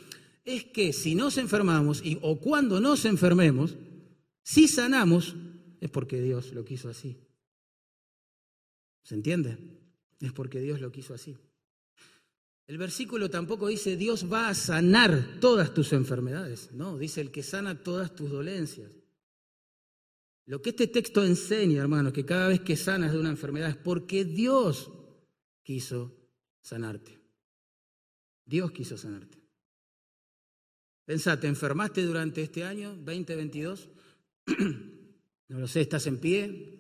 es que si nos enfermamos y, o cuando nos enfermemos, si sanamos, es porque Dios lo quiso así. ¿Se entiende? Es porque Dios lo quiso así. El versículo tampoco dice Dios va a sanar todas tus enfermedades, no, dice el que sana todas tus dolencias. Lo que este texto enseña, hermanos, que cada vez que sanas de una enfermedad es porque Dios quiso sanarte. Dios quiso sanarte. Pensá, ¿te enfermaste durante este año 2022? no lo sé, ¿estás en pie?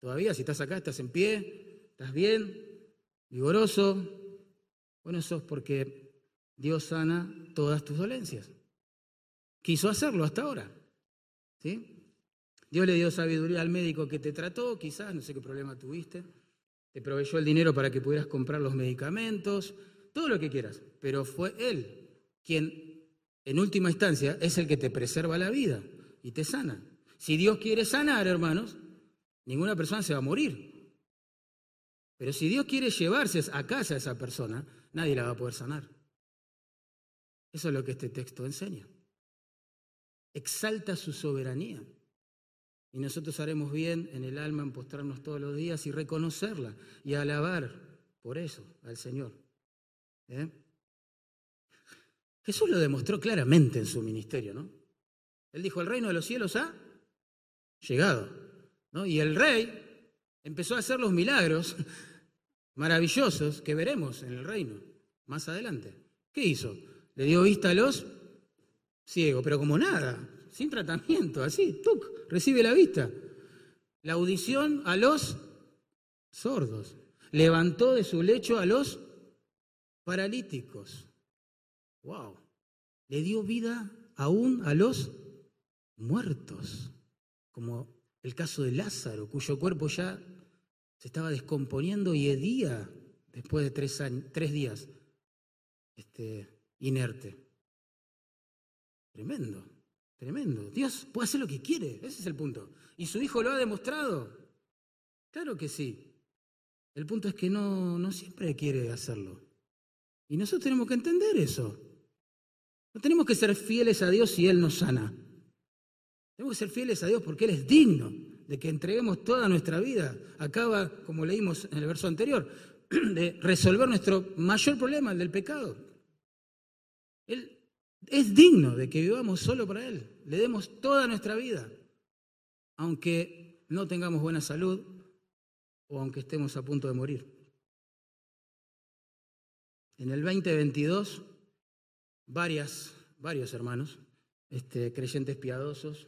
Todavía, si estás acá, ¿estás en pie? ¿Estás bien? ¿Vigoroso? Bueno, eso es porque Dios sana todas tus dolencias. Quiso hacerlo hasta ahora. ¿Sí? Dios le dio sabiduría al médico que te trató, quizás, no sé qué problema tuviste. Te proveyó el dinero para que pudieras comprar los medicamentos, todo lo que quieras. Pero fue Él quien, en última instancia, es el que te preserva la vida y te sana. Si Dios quiere sanar, hermanos, ninguna persona se va a morir. Pero si Dios quiere llevarse a casa a esa persona, nadie la va a poder sanar. Eso es lo que este texto enseña. Exalta su soberanía. Y nosotros haremos bien en el alma en postrarnos todos los días y reconocerla y alabar por eso al Señor. ¿Eh? Jesús lo demostró claramente en su ministerio, ¿no? Él dijo, el reino de los cielos ha llegado, Y el rey empezó a hacer los milagros maravillosos que veremos en el reino más adelante. ¿Qué hizo? Le dio vista a los ciegos, pero como nada, sin tratamiento, así, ¡tuc! recibe la vista. La audición a los sordos. Levantó de su lecho a los paralíticos. ¡Wow! Le dio vida aún a los muertos, como el caso de Lázaro, cuyo cuerpo ya se estaba descomponiendo y hedía después de tres, tres días este, inerte. Tremendo. Tremendo. Dios puede hacer lo que quiere, ese es el punto. ¿Y su Hijo lo ha demostrado? Claro que sí. El punto es que no, no siempre quiere hacerlo. Y nosotros tenemos que entender eso. No tenemos que ser fieles a Dios si Él nos sana. Tenemos que ser fieles a Dios porque Él es digno de que entreguemos toda nuestra vida. Acaba, como leímos en el verso anterior, de resolver nuestro mayor problema, el del pecado. Él es digno de que vivamos solo para Él, le demos toda nuestra vida, aunque no tengamos buena salud o aunque estemos a punto de morir. En el 2022, varias, varios hermanos, este, creyentes piadosos,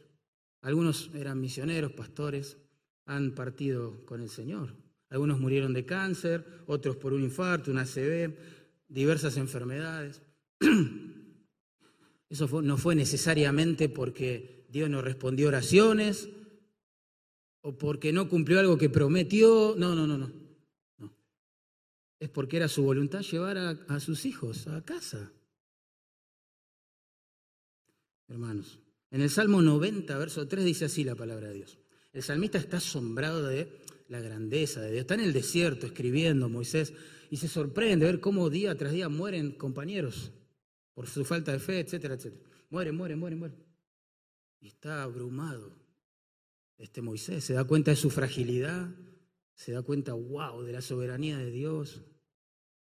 algunos eran misioneros, pastores, han partido con el Señor. Algunos murieron de cáncer, otros por un infarto, una ACV, diversas enfermedades. Eso no fue necesariamente porque Dios no respondió oraciones o porque no cumplió algo que prometió. No, no, no, no. Es porque era su voluntad llevar a, a sus hijos a casa. Hermanos, en el Salmo 90, verso 3 dice así la palabra de Dios. El salmista está asombrado de la grandeza de Dios. Está en el desierto escribiendo Moisés y se sorprende ver cómo día tras día mueren compañeros por su falta de fe, etcétera, etcétera. Muere, muere, muere, muere. Y está abrumado. Este Moisés se da cuenta de su fragilidad, se da cuenta, wow, de la soberanía de Dios.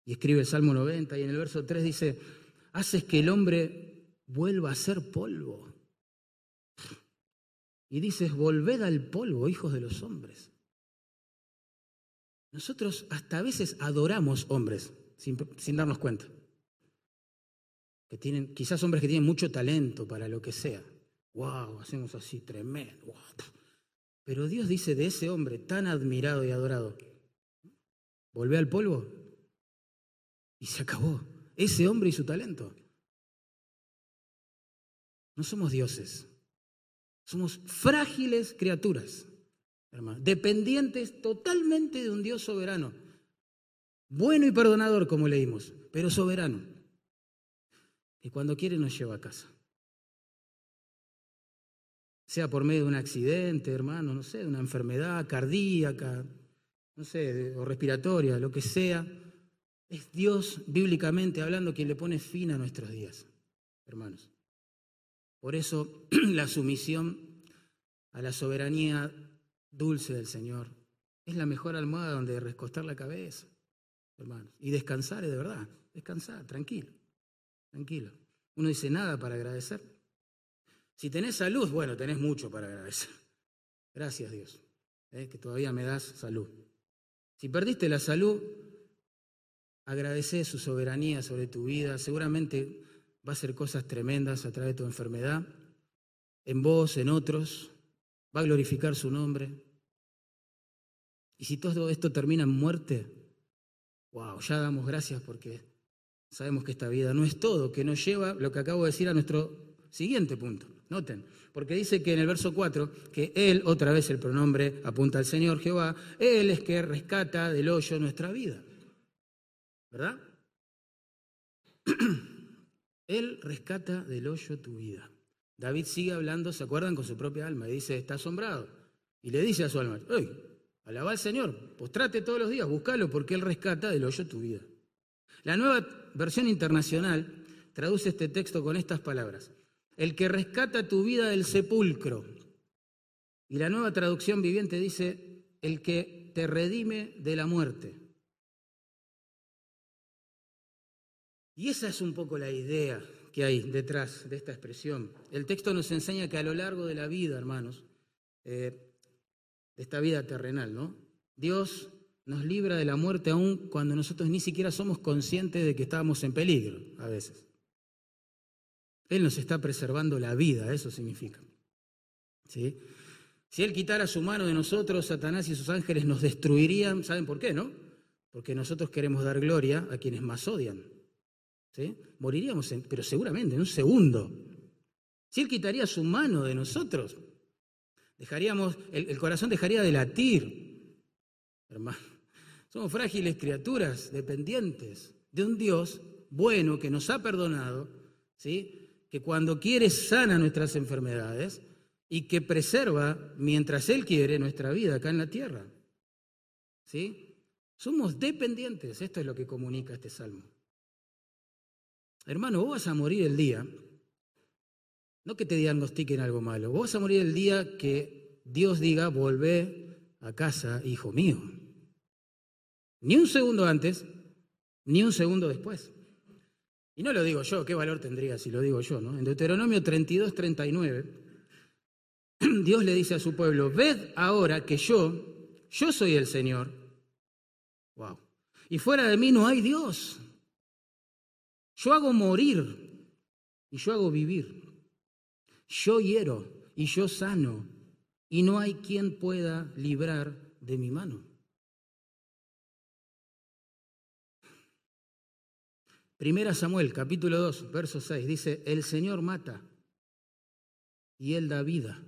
Y escribe el Salmo 90 y en el verso 3 dice, haces que el hombre vuelva a ser polvo. Y dices, volved al polvo, hijos de los hombres. Nosotros hasta a veces adoramos hombres sin, darnos cuenta que tienen, quizás hombres que tienen mucho talento para lo que sea. ¡Wow! Hacemos así, tremendo. Pero Dios dice de ese hombre tan admirado y adorado, volvé al polvo y se acabó. Ese hombre y su talento. No somos dioses. Somos frágiles criaturas, hermano, dependientes totalmente de un Dios soberano. Bueno y perdonador, como leímos, pero soberano y cuando quiere nos lleva a casa. Sea por medio de un accidente, hermano, no sé, de una enfermedad cardíaca, no sé, o respiratoria, lo que sea. Es Dios, bíblicamente hablando, quien le pone fin a nuestros días, hermanos. Por eso la sumisión a la soberanía dulce del Señor es la mejor almohada donde recostar la cabeza, hermanos, y descansar de verdad. descansá, tranquilo, tranquilo. Uno dice nada para agradecer. Si tenés salud, bueno, tenés mucho para agradecer. Gracias Dios, ¿eh? que todavía me das salud. Si perdiste la salud, agradece su soberanía sobre tu vida. Seguramente va a hacer cosas tremendas a través de tu enfermedad, en vos, en otros. Va a glorificar su nombre. Y si todo esto termina en muerte, wow, ya damos gracias porque sabemos que esta vida no es todo, que nos lleva, lo que acabo de decir, a nuestro siguiente punto. Noten, porque dice que en el verso 4 que Él, otra vez el pronombre apunta al Señor Jehová, Él es que rescata del hoyo nuestra vida. ¿Verdad? Él rescata del hoyo tu vida. David sigue hablando, ¿se acuerdan? Con su propia alma y dice, está asombrado. Y le dice a su alma, ¡Ey! Alaba al Señor, postrate todos los días, búscalo porque Él rescata del hoyo tu vida. La nueva versión internacional traduce este texto con estas palabras. El que rescata tu vida del sepulcro. Y la nueva traducción viviente dice, el que te redime de la muerte. Y esa es un poco la idea que hay detrás de esta expresión. El texto nos enseña que a lo largo de la vida, hermanos, eh, de esta vida terrenal, ¿no? Dios nos libra de la muerte aún cuando nosotros ni siquiera somos conscientes de que estábamos en peligro a veces. Él nos está preservando la vida, eso significa. Si Él quitara su mano de nosotros, Satanás y sus ángeles nos destruirían, ¿saben por qué, no? Porque nosotros queremos dar gloria a quienes más odian. ¿Sí? Moriríamos, pero seguramente en un segundo. Si Él quitaría su mano de nosotros, dejaríamos, el, corazón dejaría de latir. Hermano, somos frágiles criaturas, dependientes de un Dios bueno que nos ha perdonado, ¿sí? que cuando quiere sana nuestras enfermedades y que preserva, mientras Él quiere, nuestra vida acá en la tierra. ¿Sí? Somos dependientes, esto es lo que comunica este salmo. Hermano, vos vas a morir el día, no que te diagnostiquen algo malo, vos vas a morir el día que Dios diga, volvé a casa, hijo mío. Ni un segundo antes, ni un segundo después. Y no lo digo yo, ¿qué valor tendría si lo digo yo? ¿no? En Deuteronomio 32, 39, Dios le dice a su pueblo, ved ahora que yo, yo soy el Señor. Wow. Y fuera de mí no hay Dios. Yo hago morir y yo hago vivir. Yo hiero y yo sano. Y no hay quien pueda librar de mi mano. Primera Samuel, capítulo 2, verso 6, dice, el Señor mata y Él da vida.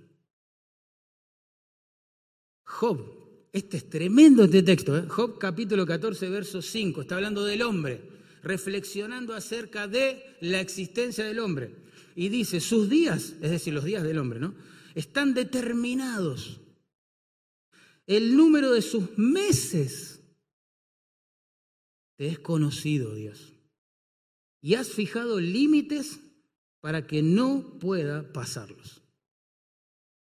Job, este es tremendo este texto, ¿eh? Job capítulo 14, verso 5, está hablando del hombre reflexionando acerca de la existencia del hombre. Y dice, sus días, es decir, los días del hombre, ¿no? Están determinados. El número de sus meses te es conocido, Dios. Y has fijado límites para que no pueda pasarlos.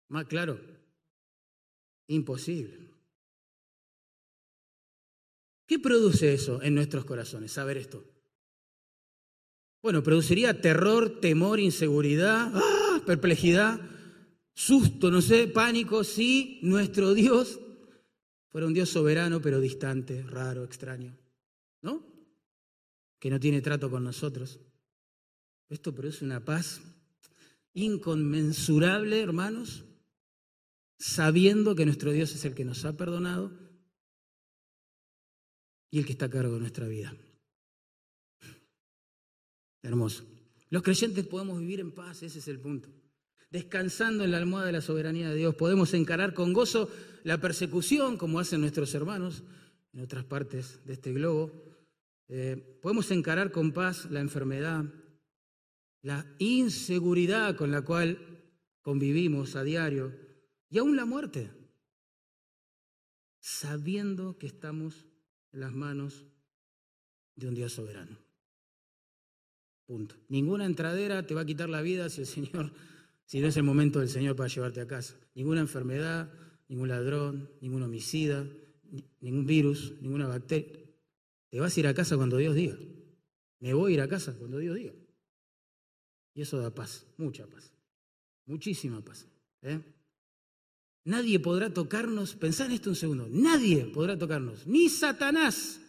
Más claro, imposible. ¿Qué produce eso en nuestros corazones? Saber esto. Bueno, produciría terror, temor, inseguridad, ¡ah! perplejidad, susto, no sé, pánico, si nuestro Dios fuera un Dios soberano pero distante, raro, extraño, ¿no? Que no tiene trato con nosotros. Esto produce una paz inconmensurable, hermanos, sabiendo que nuestro Dios es el que nos ha perdonado y el que está a cargo de nuestra vida. Hermoso. Los creyentes podemos vivir en paz, ese es el punto. Descansando en la almohada de la soberanía de Dios, podemos encarar con gozo la persecución, como hacen nuestros hermanos en otras partes de este globo. Eh, podemos encarar con paz la enfermedad, la inseguridad con la cual convivimos a diario y aún la muerte, sabiendo que estamos las manos de un Dios soberano. Punto. Ninguna entradera te va a quitar la vida si el Señor, si no es el momento del Señor para llevarte a casa. Ninguna enfermedad, ningún ladrón, ningún homicida, ningún virus, ninguna bacteria. Te vas a ir a casa cuando Dios diga. Me voy a ir a casa cuando Dios diga. Y eso da paz, mucha paz, muchísima paz. ¿eh? Nadie podrá tocarnos, pensad en esto un segundo, nadie podrá tocarnos, ni Satanás,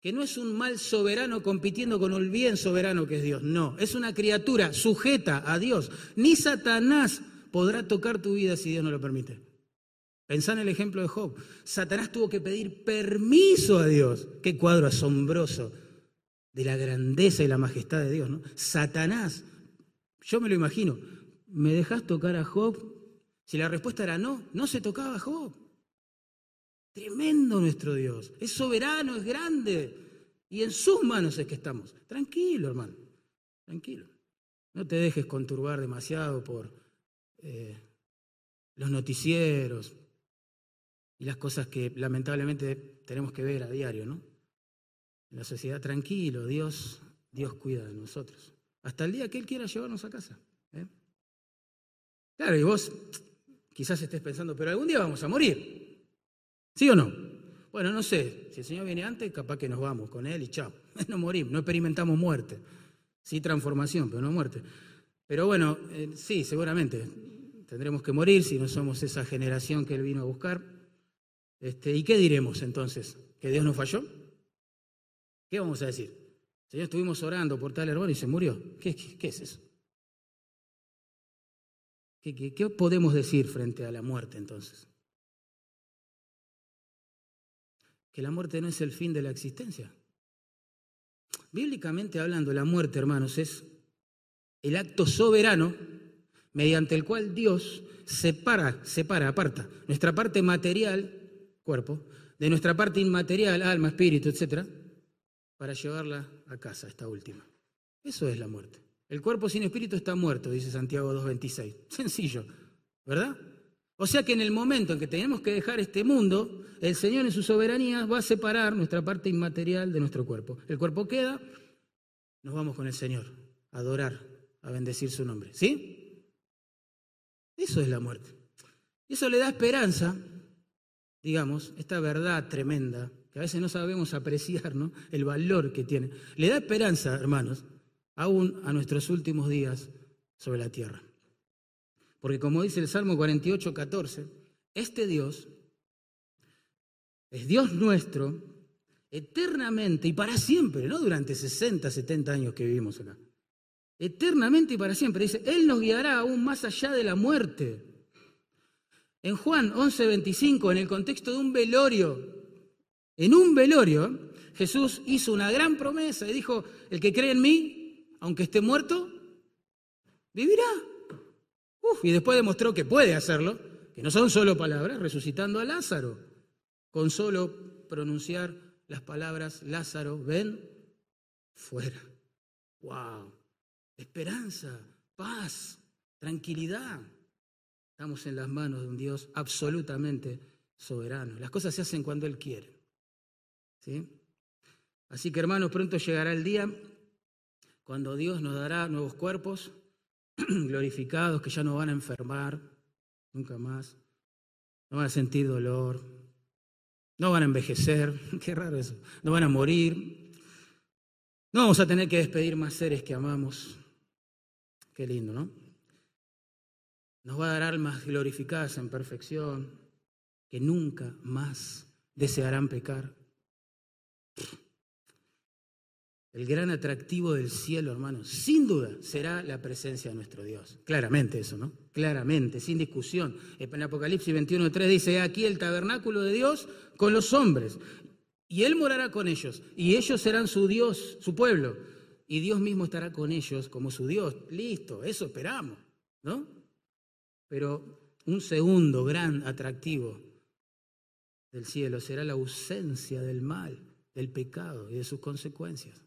que no es un mal soberano compitiendo con el bien soberano que es Dios, no, es una criatura sujeta a Dios, ni Satanás podrá tocar tu vida si Dios no lo permite. Pensá en el ejemplo de Job. Satanás tuvo que pedir permiso a Dios. Qué cuadro asombroso de la grandeza y la majestad de Dios. Satanás, yo me lo imagino, ¿me dejas tocar a Job? Si la respuesta era no, no se tocaba a Job. Tremendo nuestro Dios. Es soberano, es grande. Y en sus manos es que estamos. Tranquilo, hermano. Tranquilo. No te dejes conturbar demasiado por eh, los noticieros y las cosas que lamentablemente tenemos que ver a diario, ¿no? En la sociedad, tranquilo, Dios, Dios cuida de nosotros. Hasta el día que Él quiera llevarnos a casa. ¿eh? Claro, y vos quizás estés pensando, pero algún día vamos a morir. ¿Sí o no? Bueno, no sé, si el Señor viene antes, capaz que nos vamos con Él y chao. No morimos, no experimentamos muerte. Sí, transformación, pero no muerte. Pero bueno, eh, sí, seguramente tendremos que morir si no somos esa generación que Él vino a buscar. Este, ¿Y qué diremos entonces? ¿Que Dios nos falló? ¿Qué vamos a decir? Señor, estuvimos orando por tal hermano y se murió. ¿Qué, es eso? ¿Qué, podemos decir frente a la muerte entonces? Que la muerte no es el fin de la existencia. Bíblicamente hablando, la muerte, hermanos, es el acto soberano mediante el cual Dios separa, separa, aparta nuestra parte material, cuerpo, de nuestra parte inmaterial, alma, espíritu, etcétera, para llevarla a casa, esta última. Eso es la muerte. El cuerpo sin espíritu está muerto, dice Santiago 2.26. Sencillo, ¿verdad? O sea que en el momento en que tenemos que dejar este mundo, el Señor en su soberanía va a separar nuestra parte inmaterial de nuestro cuerpo. El cuerpo queda, nos vamos con el Señor a adorar, a bendecir su nombre. ¿Sí? Eso es la muerte. Y eso le da esperanza, digamos, esta verdad tremenda, que a veces no sabemos apreciar, ¿no? El valor que tiene. Le da esperanza, hermanos, aún a nuestros últimos días sobre la tierra. Porque como dice el Salmo 48, 14, este Dios es Dios nuestro eternamente y para siempre, no durante 60, 70 años que vivimos acá eternamente y para siempre. Dice, Él nos guiará aún más allá de la muerte. En Juan 11:25, en el contexto de un velorio, en un velorio, Jesús hizo una gran promesa y dijo, el que cree en mí, aunque esté muerto, vivirá. y después demostró que puede hacerlo, que no son solo palabras, resucitando a Lázaro, con solo pronunciar las palabras, Lázaro, ven fuera. ¡Wow! esperanza, paz, tranquilidad. Estamos en las manos de un Dios absolutamente soberano. Las cosas se hacen cuando Él quiere. ¿Sí? Así que hermanos, pronto llegará el día cuando Dios nos dará nuevos cuerpos glorificados que ya no van a enfermar nunca más, no van a sentir dolor, no van a envejecer, qué raro eso, no van a morir, no vamos a tener que despedir más seres que amamos, Qué lindo, ¿no? Nos va a dar almas glorificadas en perfección, que nunca más desearán pecar. El gran atractivo del cielo, hermanos, sin duda será la presencia de nuestro Dios. Claramente eso, ¿no? Claramente, sin discusión. En Apocalipsis 21.3 dice, aquí el tabernáculo de Dios con los hombres. Y Él morará con ellos. Y ellos serán su Dios, su pueblo y Dios mismo estará con ellos como su Dios. Listo, eso esperamos, ¿no? Pero un segundo gran atractivo del cielo será la ausencia del mal, del pecado y de sus consecuencias.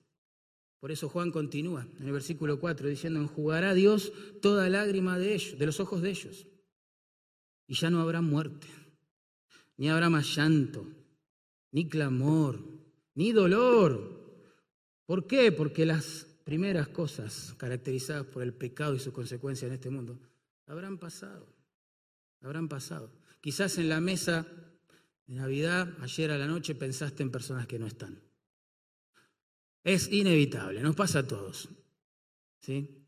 Por eso Juan continúa en el versículo 4 diciendo, enjugará Dios toda lágrima de ellos, de los ojos de ellos. Y ya no habrá muerte, ni habrá más llanto, ni clamor, ni dolor ¿Por qué? Porque las primeras cosas caracterizadas por el pecado y sus consecuencias en este mundo habrán pasado. Habrán pasado. Quizás en la mesa de Navidad, ayer a la noche, pensaste en personas que no están. Es inevitable, nos pasa a todos. ¿Sí?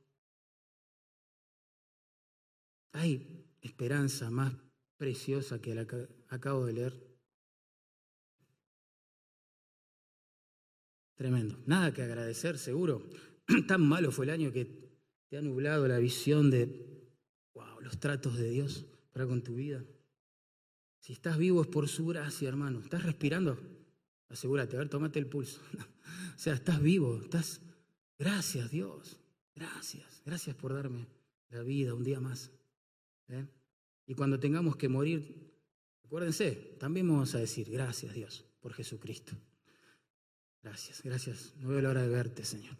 Hay esperanza más preciosa que la que acabo de leer. Tremendo. Nada que agradecer, seguro. Tan malo fue el año que te ha nublado la visión de wow, los tratos de Dios para con tu vida. Si estás vivo es por su gracia, hermano. ¿Estás respirando? Asegúrate, a ver, tómate el pulso. o sea, estás vivo, estás... Gracias, Dios. Gracias. Gracias por darme la vida un día más. ¿eh? Y cuando tengamos que morir, acuérdense, también vamos a decir, gracias, Dios, por Jesucristo. Gracias, gracias. No veo la hora de verte, Señor.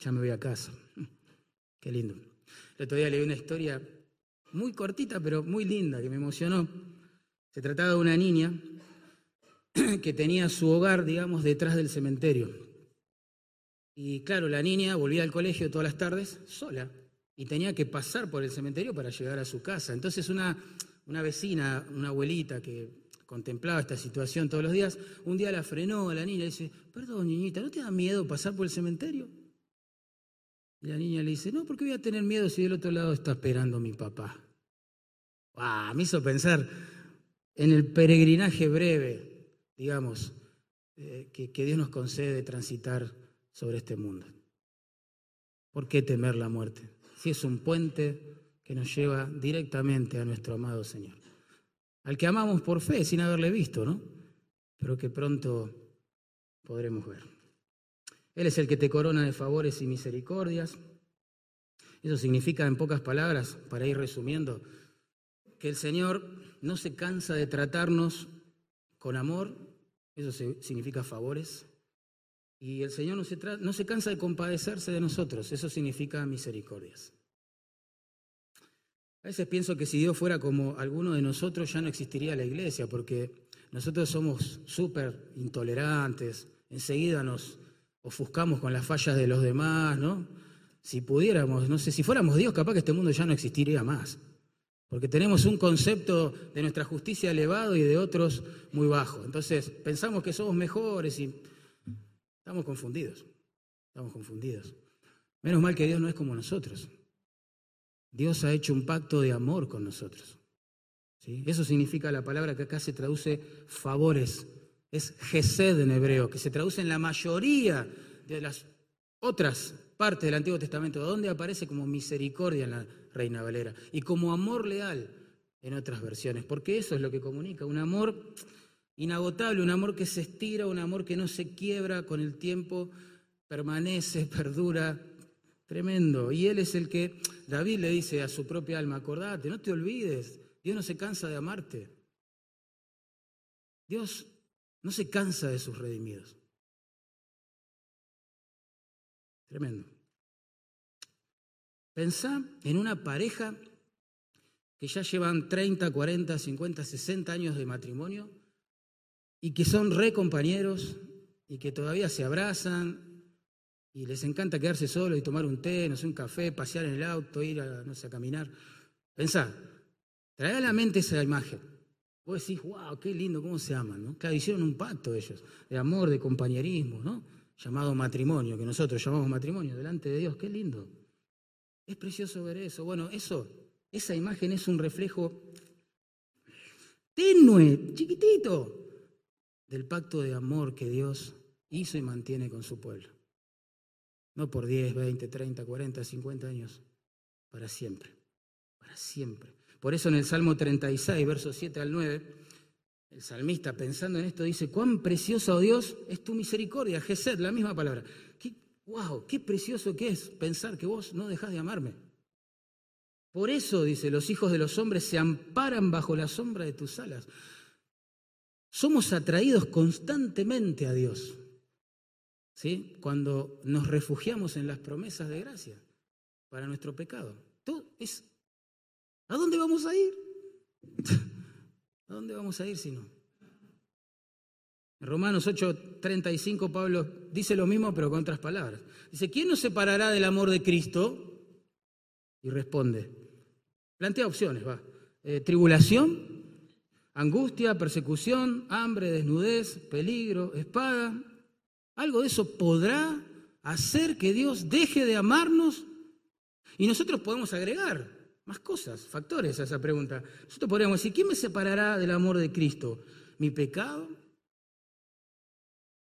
Ya me voy a casa. Qué lindo. El otro día leí una historia muy cortita, pero muy linda, que me emocionó. Se trataba de una niña que tenía su hogar, digamos, detrás del cementerio. Y claro, la niña volvía al colegio todas las tardes sola y tenía que pasar por el cementerio para llegar a su casa. Entonces una, una vecina, una abuelita que contemplaba esta situación todos los días, un día la frenó a la niña y dice, perdón niñita, ¿no te da miedo pasar por el cementerio? Y la niña le dice, no, ¿por qué voy a tener miedo si del otro lado está esperando mi papá? Ah, me hizo pensar en el peregrinaje breve, digamos, eh, que, que Dios nos concede transitar sobre este mundo. ¿Por qué temer la muerte? Si es un puente que nos lleva directamente a nuestro amado Señor al que amamos por fe sin haberle visto, ¿no? Pero que pronto podremos ver. Él es el que te corona de favores y misericordias. Eso significa, en pocas palabras, para ir resumiendo, que el Señor no se cansa de tratarnos con amor, eso significa favores, y el Señor no se, no se cansa de compadecerse de nosotros, eso significa misericordias. A veces pienso que si Dios fuera como alguno de nosotros ya no existiría la iglesia, porque nosotros somos súper intolerantes, enseguida nos ofuscamos con las fallas de los demás, ¿no? Si pudiéramos, no sé, si fuéramos Dios, capaz que este mundo ya no existiría más, porque tenemos un concepto de nuestra justicia elevado y de otros muy bajo. Entonces pensamos que somos mejores y estamos confundidos, estamos confundidos. Menos mal que Dios no es como nosotros. Dios ha hecho un pacto de amor con nosotros. Eso significa la palabra que acá se traduce favores. Es gesed en hebreo, que se traduce en la mayoría de las otras partes del Antiguo Testamento, donde aparece como misericordia en la Reina Valera y como amor leal en otras versiones, porque eso es lo que comunica, un amor inagotable, un amor que se estira, un amor que no se quiebra con el tiempo, permanece, perdura, Tremendo. Y Él es el que, David le dice a su propia alma, acordate, no te olvides, Dios no se cansa de amarte. Dios no se cansa de sus redimidos. Tremendo. Pensá en una pareja que ya llevan 30, 40, 50, 60 años de matrimonio y que son re compañeros y que todavía se abrazan y les encanta quedarse solos y tomar un té, no sé, un café, pasear en el auto, ir a, no sé, a caminar. Pensá, trae a la mente esa imagen. Vos decís, wow, qué lindo, cómo se aman, ¿no? Claro, hicieron un pacto ellos, de amor, de compañerismo, ¿no? Llamado matrimonio, que nosotros llamamos matrimonio, delante de Dios, qué lindo. Es precioso ver eso. Bueno, eso, esa imagen es un reflejo tenue, chiquitito, del pacto de amor que Dios hizo y mantiene con su pueblo. No por 10, 20, 30, 40, 50 años, para siempre, para siempre. Por eso en el Salmo 36, versos 7 al 9, el salmista pensando en esto dice, cuán precioso, oh Dios, es tu misericordia, Gesed, la misma palabra. ¿Qué, wow, qué precioso que es pensar que vos no dejás de amarme. Por eso, dice, los hijos de los hombres se amparan bajo la sombra de tus alas. Somos atraídos constantemente a Dios. ¿sí? cuando nos refugiamos en las promesas de gracia para nuestro pecado. es, ¿A dónde vamos a ir? ¿A dónde vamos a ir si no? En Romanos 8:35 Pablo dice lo mismo pero con otras palabras. Dice, ¿quién nos separará del amor de Cristo? Y responde, plantea opciones, va. Eh, tribulación, angustia, persecución, hambre, desnudez, peligro, espada. Algo de eso podrá hacer que Dios deje de amarnos. Y nosotros podemos agregar más cosas, factores a esa pregunta. Nosotros podríamos decir, ¿quién me separará del amor de Cristo? ¿Mi pecado?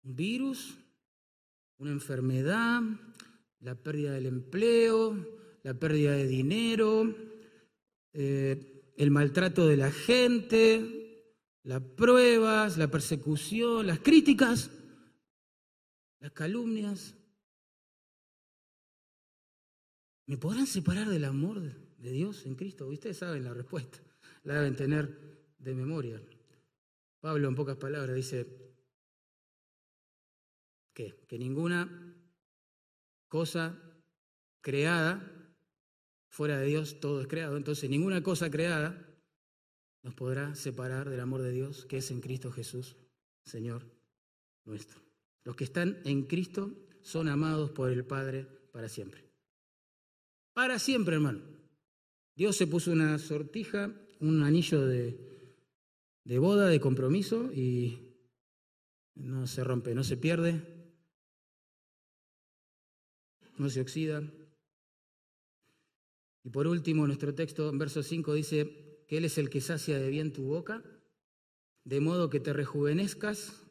¿Un virus? ¿Una enfermedad? ¿La pérdida del empleo? ¿La pérdida de dinero? Eh, ¿El maltrato de la gente? ¿Las pruebas? ¿La persecución? ¿Las críticas? ¿Las calumnias? ¿Me podrán separar del amor de Dios en Cristo? Ustedes saben la respuesta, la deben tener de memoria. Pablo, en pocas palabras, dice que, que ninguna cosa creada, fuera de Dios todo es creado, entonces ninguna cosa creada nos podrá separar del amor de Dios que es en Cristo Jesús, Señor nuestro. Los que están en Cristo son amados por el Padre para siempre. Para siempre, hermano. Dios se puso una sortija, un anillo de, de boda, de compromiso, y no se rompe, no se pierde, no se oxida. Y por último, nuestro texto en verso 5 dice que Él es el que sacia de bien tu boca, de modo que te rejuvenezcas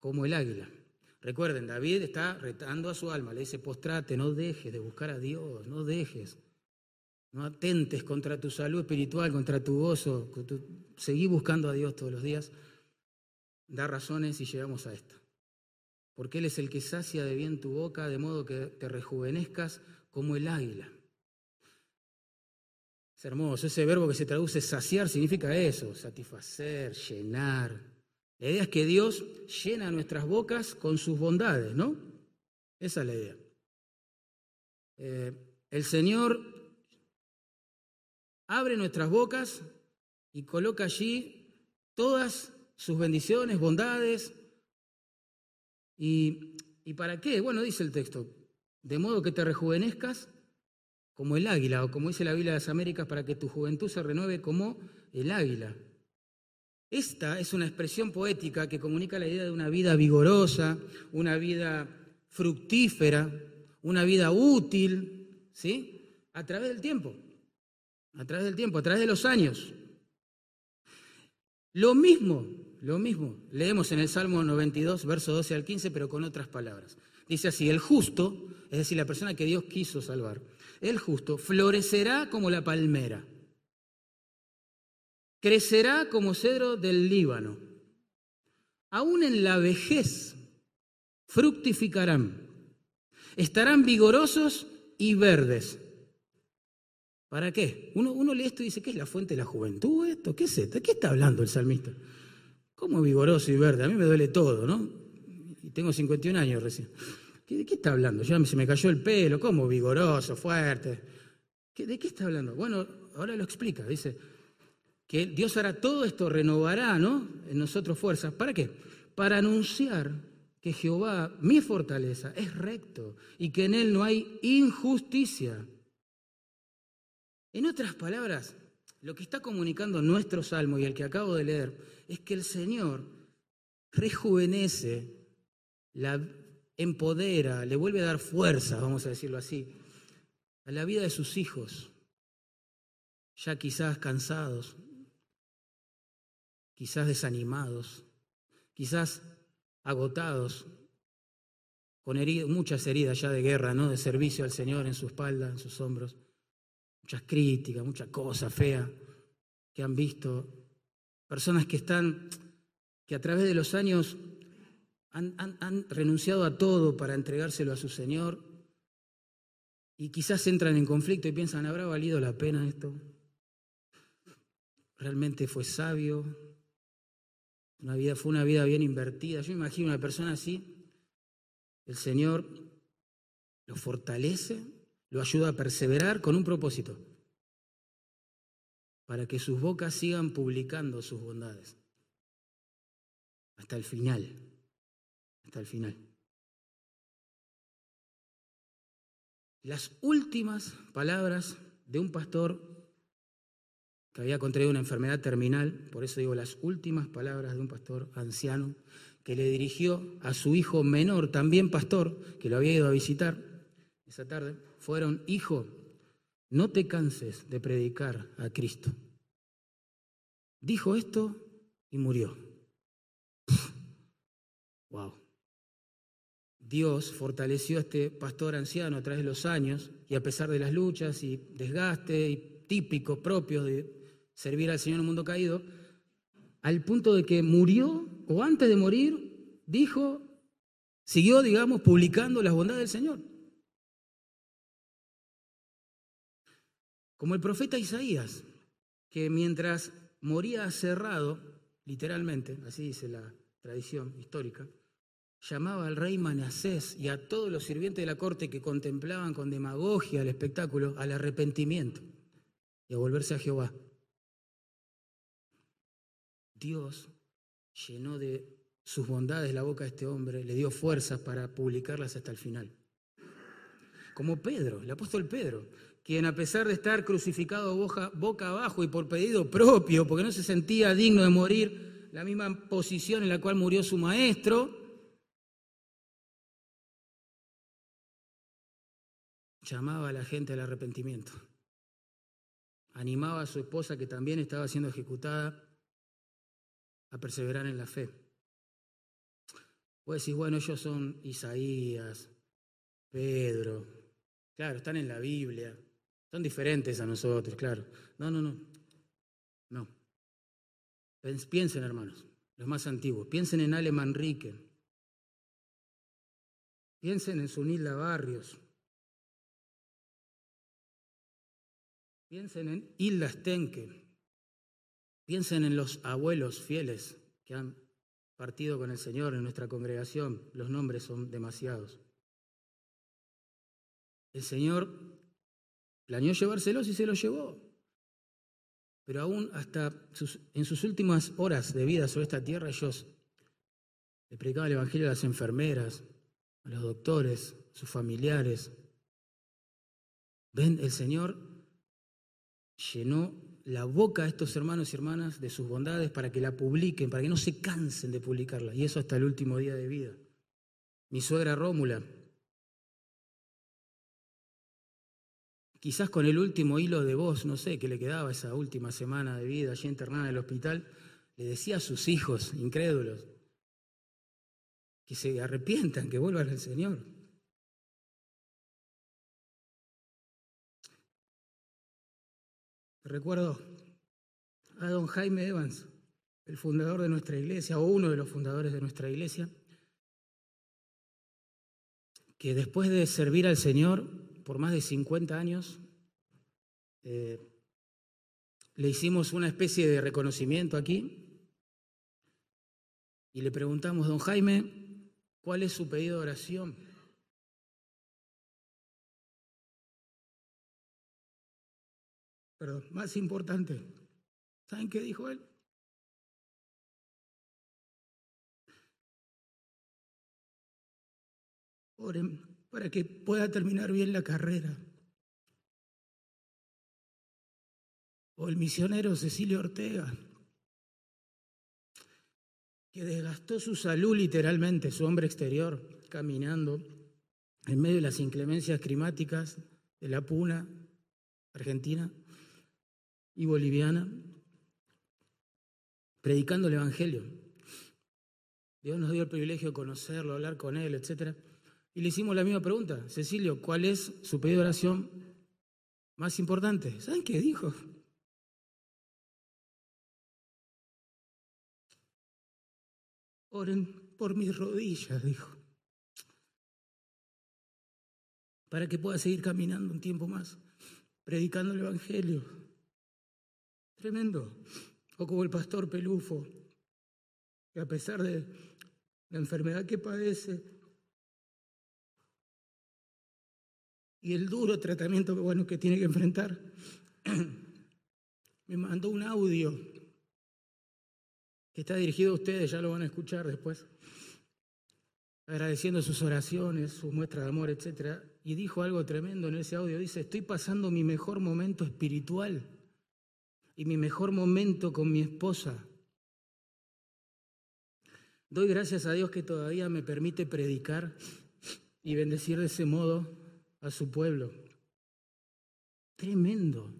como el águila. Recuerden, David está retando a su alma, le dice, postrate, no dejes de buscar a Dios, no dejes, no atentes contra tu salud espiritual, contra tu gozo, seguí buscando a Dios todos los días. Da razones y llegamos a esto. Porque Él es el que sacia de bien tu boca, de modo que te rejuvenezcas como el águila. Es hermoso, ese verbo que se traduce saciar significa eso, satisfacer, llenar, la idea es que Dios llena nuestras bocas con sus bondades, ¿no? Esa es la idea. Eh, el Señor abre nuestras bocas y coloca allí todas sus bendiciones, bondades. ¿Y, ¿Y para qué? Bueno, dice el texto, de modo que te rejuvenezcas como el águila, o como dice la Biblia de las Américas, para que tu juventud se renueve como el águila. Esta es una expresión poética que comunica la idea de una vida vigorosa, una vida fructífera, una vida útil, ¿sí? A través del tiempo, a través del tiempo, a través de los años. Lo mismo, lo mismo, leemos en el Salmo 92, verso 12 al 15, pero con otras palabras. Dice así, el justo, es decir, la persona que Dios quiso salvar, el justo florecerá como la palmera crecerá como cedro del Líbano. Aún en la vejez fructificarán, estarán vigorosos y verdes. ¿Para qué? Uno, uno lee esto y dice, ¿qué es la fuente de la juventud esto? ¿Qué es esto? ¿De qué está hablando el salmista? ¿Cómo vigoroso y verde? A mí me duele todo, ¿no? Y tengo 51 años recién. ¿De qué está hablando? Ya se me cayó el pelo, ¿cómo vigoroso, fuerte? ¿De qué está hablando? Bueno, ahora lo explica. Dice, que Dios hará todo esto, renovará ¿no? en nosotros fuerzas. ¿Para qué? Para anunciar que Jehová, mi fortaleza, es recto y que en él no hay injusticia. En otras palabras, lo que está comunicando nuestro salmo y el que acabo de leer es que el Señor rejuvenece, la empodera, le vuelve a dar fuerza, vamos a decirlo así, a la vida de sus hijos, ya quizás cansados, quizás desanimados, quizás agotados, con muchas heridas ya de guerra, ¿no? de servicio al Señor en su espalda, en sus hombros, muchas críticas, muchas cosas feas que han visto, personas que están, que a través de los años han, han renunciado a todo para entregárselo a su Señor y quizás entran en conflicto y piensan, ¿habrá valido la pena esto? ¿Realmente fue sabio? Una vida, fue una vida bien invertida. Yo imagino una persona así, el Señor lo fortalece, lo ayuda a perseverar con un propósito, para que sus bocas sigan publicando sus bondades. Hasta el final, hasta el final. Las últimas palabras de un pastor que había contraído una enfermedad terminal, por eso digo las últimas palabras de un pastor anciano, que le dirigió a su hijo menor, también pastor, que lo había ido a visitar esa tarde, fueron, hijo, no te canses de predicar a Cristo. Dijo esto y murió. Wow. Dios fortaleció a este pastor anciano a través de los años y a pesar de las luchas y desgaste y típicos propios de servir al Señor en un mundo caído, al punto de que murió o antes de morir dijo, siguió, digamos, publicando las bondades del Señor. Como el profeta Isaías, que mientras moría cerrado, literalmente, así dice la tradición histórica, llamaba al rey Manasés y a todos los sirvientes de la corte que contemplaban con demagogia el espectáculo al arrepentimiento y a volverse a Jehová. Dios llenó de sus bondades la boca de este hombre, le dio fuerzas para publicarlas hasta el final. Como Pedro, el apóstol Pedro, quien a pesar de estar crucificado boca, abajo y por pedido propio, porque no se sentía digno de morir, la misma posición en la cual murió su maestro, llamaba a la gente al arrepentimiento. Animaba a su esposa, que también estaba siendo ejecutada, a perseverar en la fe. Puedes decir, bueno, ellos son Isaías, Pedro, claro, están en la Biblia, son diferentes a nosotros, claro. No, no, no, no. Piensen, hermanos, los más antiguos, piensen en Ale Manrique, piensen en Sunilda Barrios, piensen en Hilda Stenke, Piensen en los abuelos fieles que han partido con el Señor en nuestra congregación. Los nombres son demasiados. El Señor planeó llevárselos y se los llevó. Pero aún hasta en sus últimas horas de vida sobre esta tierra, ellos le predicaban el Evangelio a las enfermeras, a los doctores, a sus familiares. Ven, el Señor llenó la boca a estos hermanos y hermanas de sus bondades para que la publiquen, para que no se cansen de publicarla. Y eso hasta el último día de vida. Mi suegra Rómula, quizás con el último hilo de voz, no sé, que le quedaba esa última semana de vida allí internada en el hospital, le decía a sus hijos incrédulos que se arrepientan, que vuelvan al Señor. Recuerdo a don Jaime Evans, el fundador de nuestra iglesia, o uno de los fundadores de nuestra iglesia, que después de servir al Señor por más de 50 años, eh, le hicimos una especie de reconocimiento aquí y le preguntamos, don Jaime, ¿cuál es su pedido de oración? Pero más importante, ¿saben qué dijo él? Oren para que pueda terminar bien la carrera. O el misionero Cecilio Ortega, que desgastó su salud literalmente, su hombre exterior, caminando en medio de las inclemencias climáticas de la Puna, Argentina y boliviana, predicando el Evangelio. Dios nos dio el privilegio de conocerlo, hablar con él, etc. Y le hicimos la misma pregunta. Cecilio, ¿cuál es su pedido de oración más importante? ¿Saben qué dijo? Oren por mis rodillas, dijo, para que pueda seguir caminando un tiempo más, predicando el Evangelio. Tremendo. O como el pastor Pelufo, que a pesar de la enfermedad que padece y el duro tratamiento bueno, que tiene que enfrentar, me mandó un audio que está dirigido a ustedes, ya lo van a escuchar después, agradeciendo sus oraciones, sus muestras de amor, etc. Y dijo algo tremendo en ese audio, dice, estoy pasando mi mejor momento espiritual y mi mejor momento con mi esposa. Doy gracias a Dios que todavía me permite predicar y bendecir de ese modo a su pueblo. Tremendo,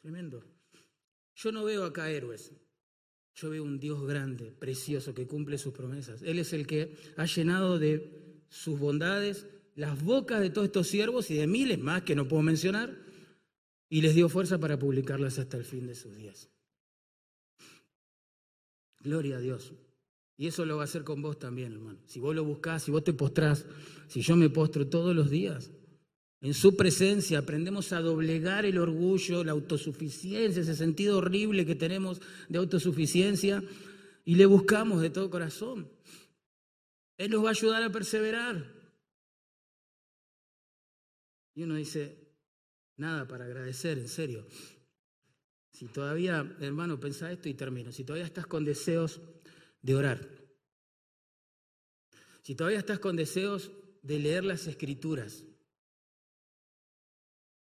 tremendo. Yo no veo acá héroes, yo veo un Dios grande, precioso, que cumple sus promesas. Él es el que ha llenado de sus bondades las bocas de todos estos siervos y de miles más que no puedo mencionar, y les dio fuerza para publicarlas hasta el fin de sus días. Gloria a Dios. Y eso lo va a hacer con vos también, hermano. Si vos lo buscás, si vos te postrás, si yo me postro todos los días, en su presencia aprendemos a doblegar el orgullo, la autosuficiencia, ese sentido horrible que tenemos de autosuficiencia, y le buscamos de todo corazón. Él nos va a ayudar a perseverar. Y uno dice, nada para agradecer, en serio. Si todavía, hermano, pensá esto y termino. Si todavía estás con deseos de orar, si todavía estás con deseos de leer las escrituras,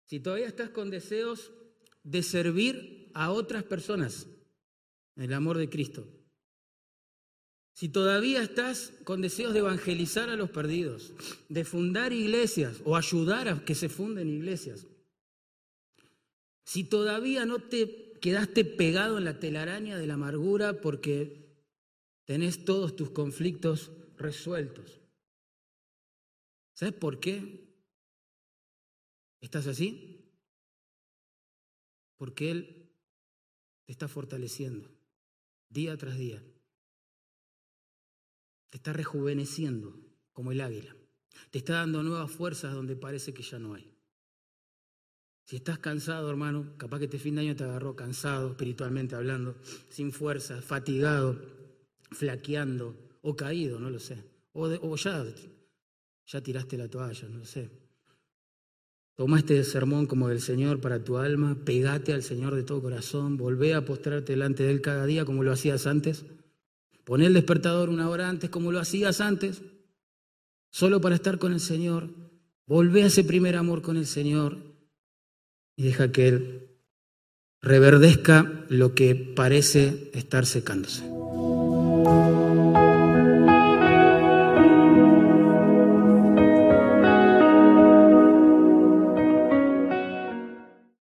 si todavía estás con deseos de servir a otras personas el amor de Cristo, si todavía estás con deseos de evangelizar a los perdidos, de fundar iglesias o ayudar a que se funden iglesias, si todavía no te quedaste pegado en la telaraña de la amargura porque tenés todos tus conflictos resueltos, ¿sabes por qué estás así? Porque Él te está fortaleciendo día tras día. Te está rejuveneciendo como el águila. Te está dando nuevas fuerzas donde parece que ya no hay. Si estás cansado, hermano, capaz que este fin de año te agarró cansado, espiritualmente hablando, sin fuerza, fatigado, flaqueando o caído, no lo sé. O, ya, ya tiraste la toalla, no lo sé. Toma este sermón como del Señor para tu alma, pegate al Señor de todo corazón, volvé a postrarte delante de Él cada día como lo hacías antes. Pon el despertador una hora antes como lo hacías antes, solo para estar con el Señor. Volvé a ese primer amor con el Señor y deja que Él reverdezca lo que parece estar secándose. Thank you.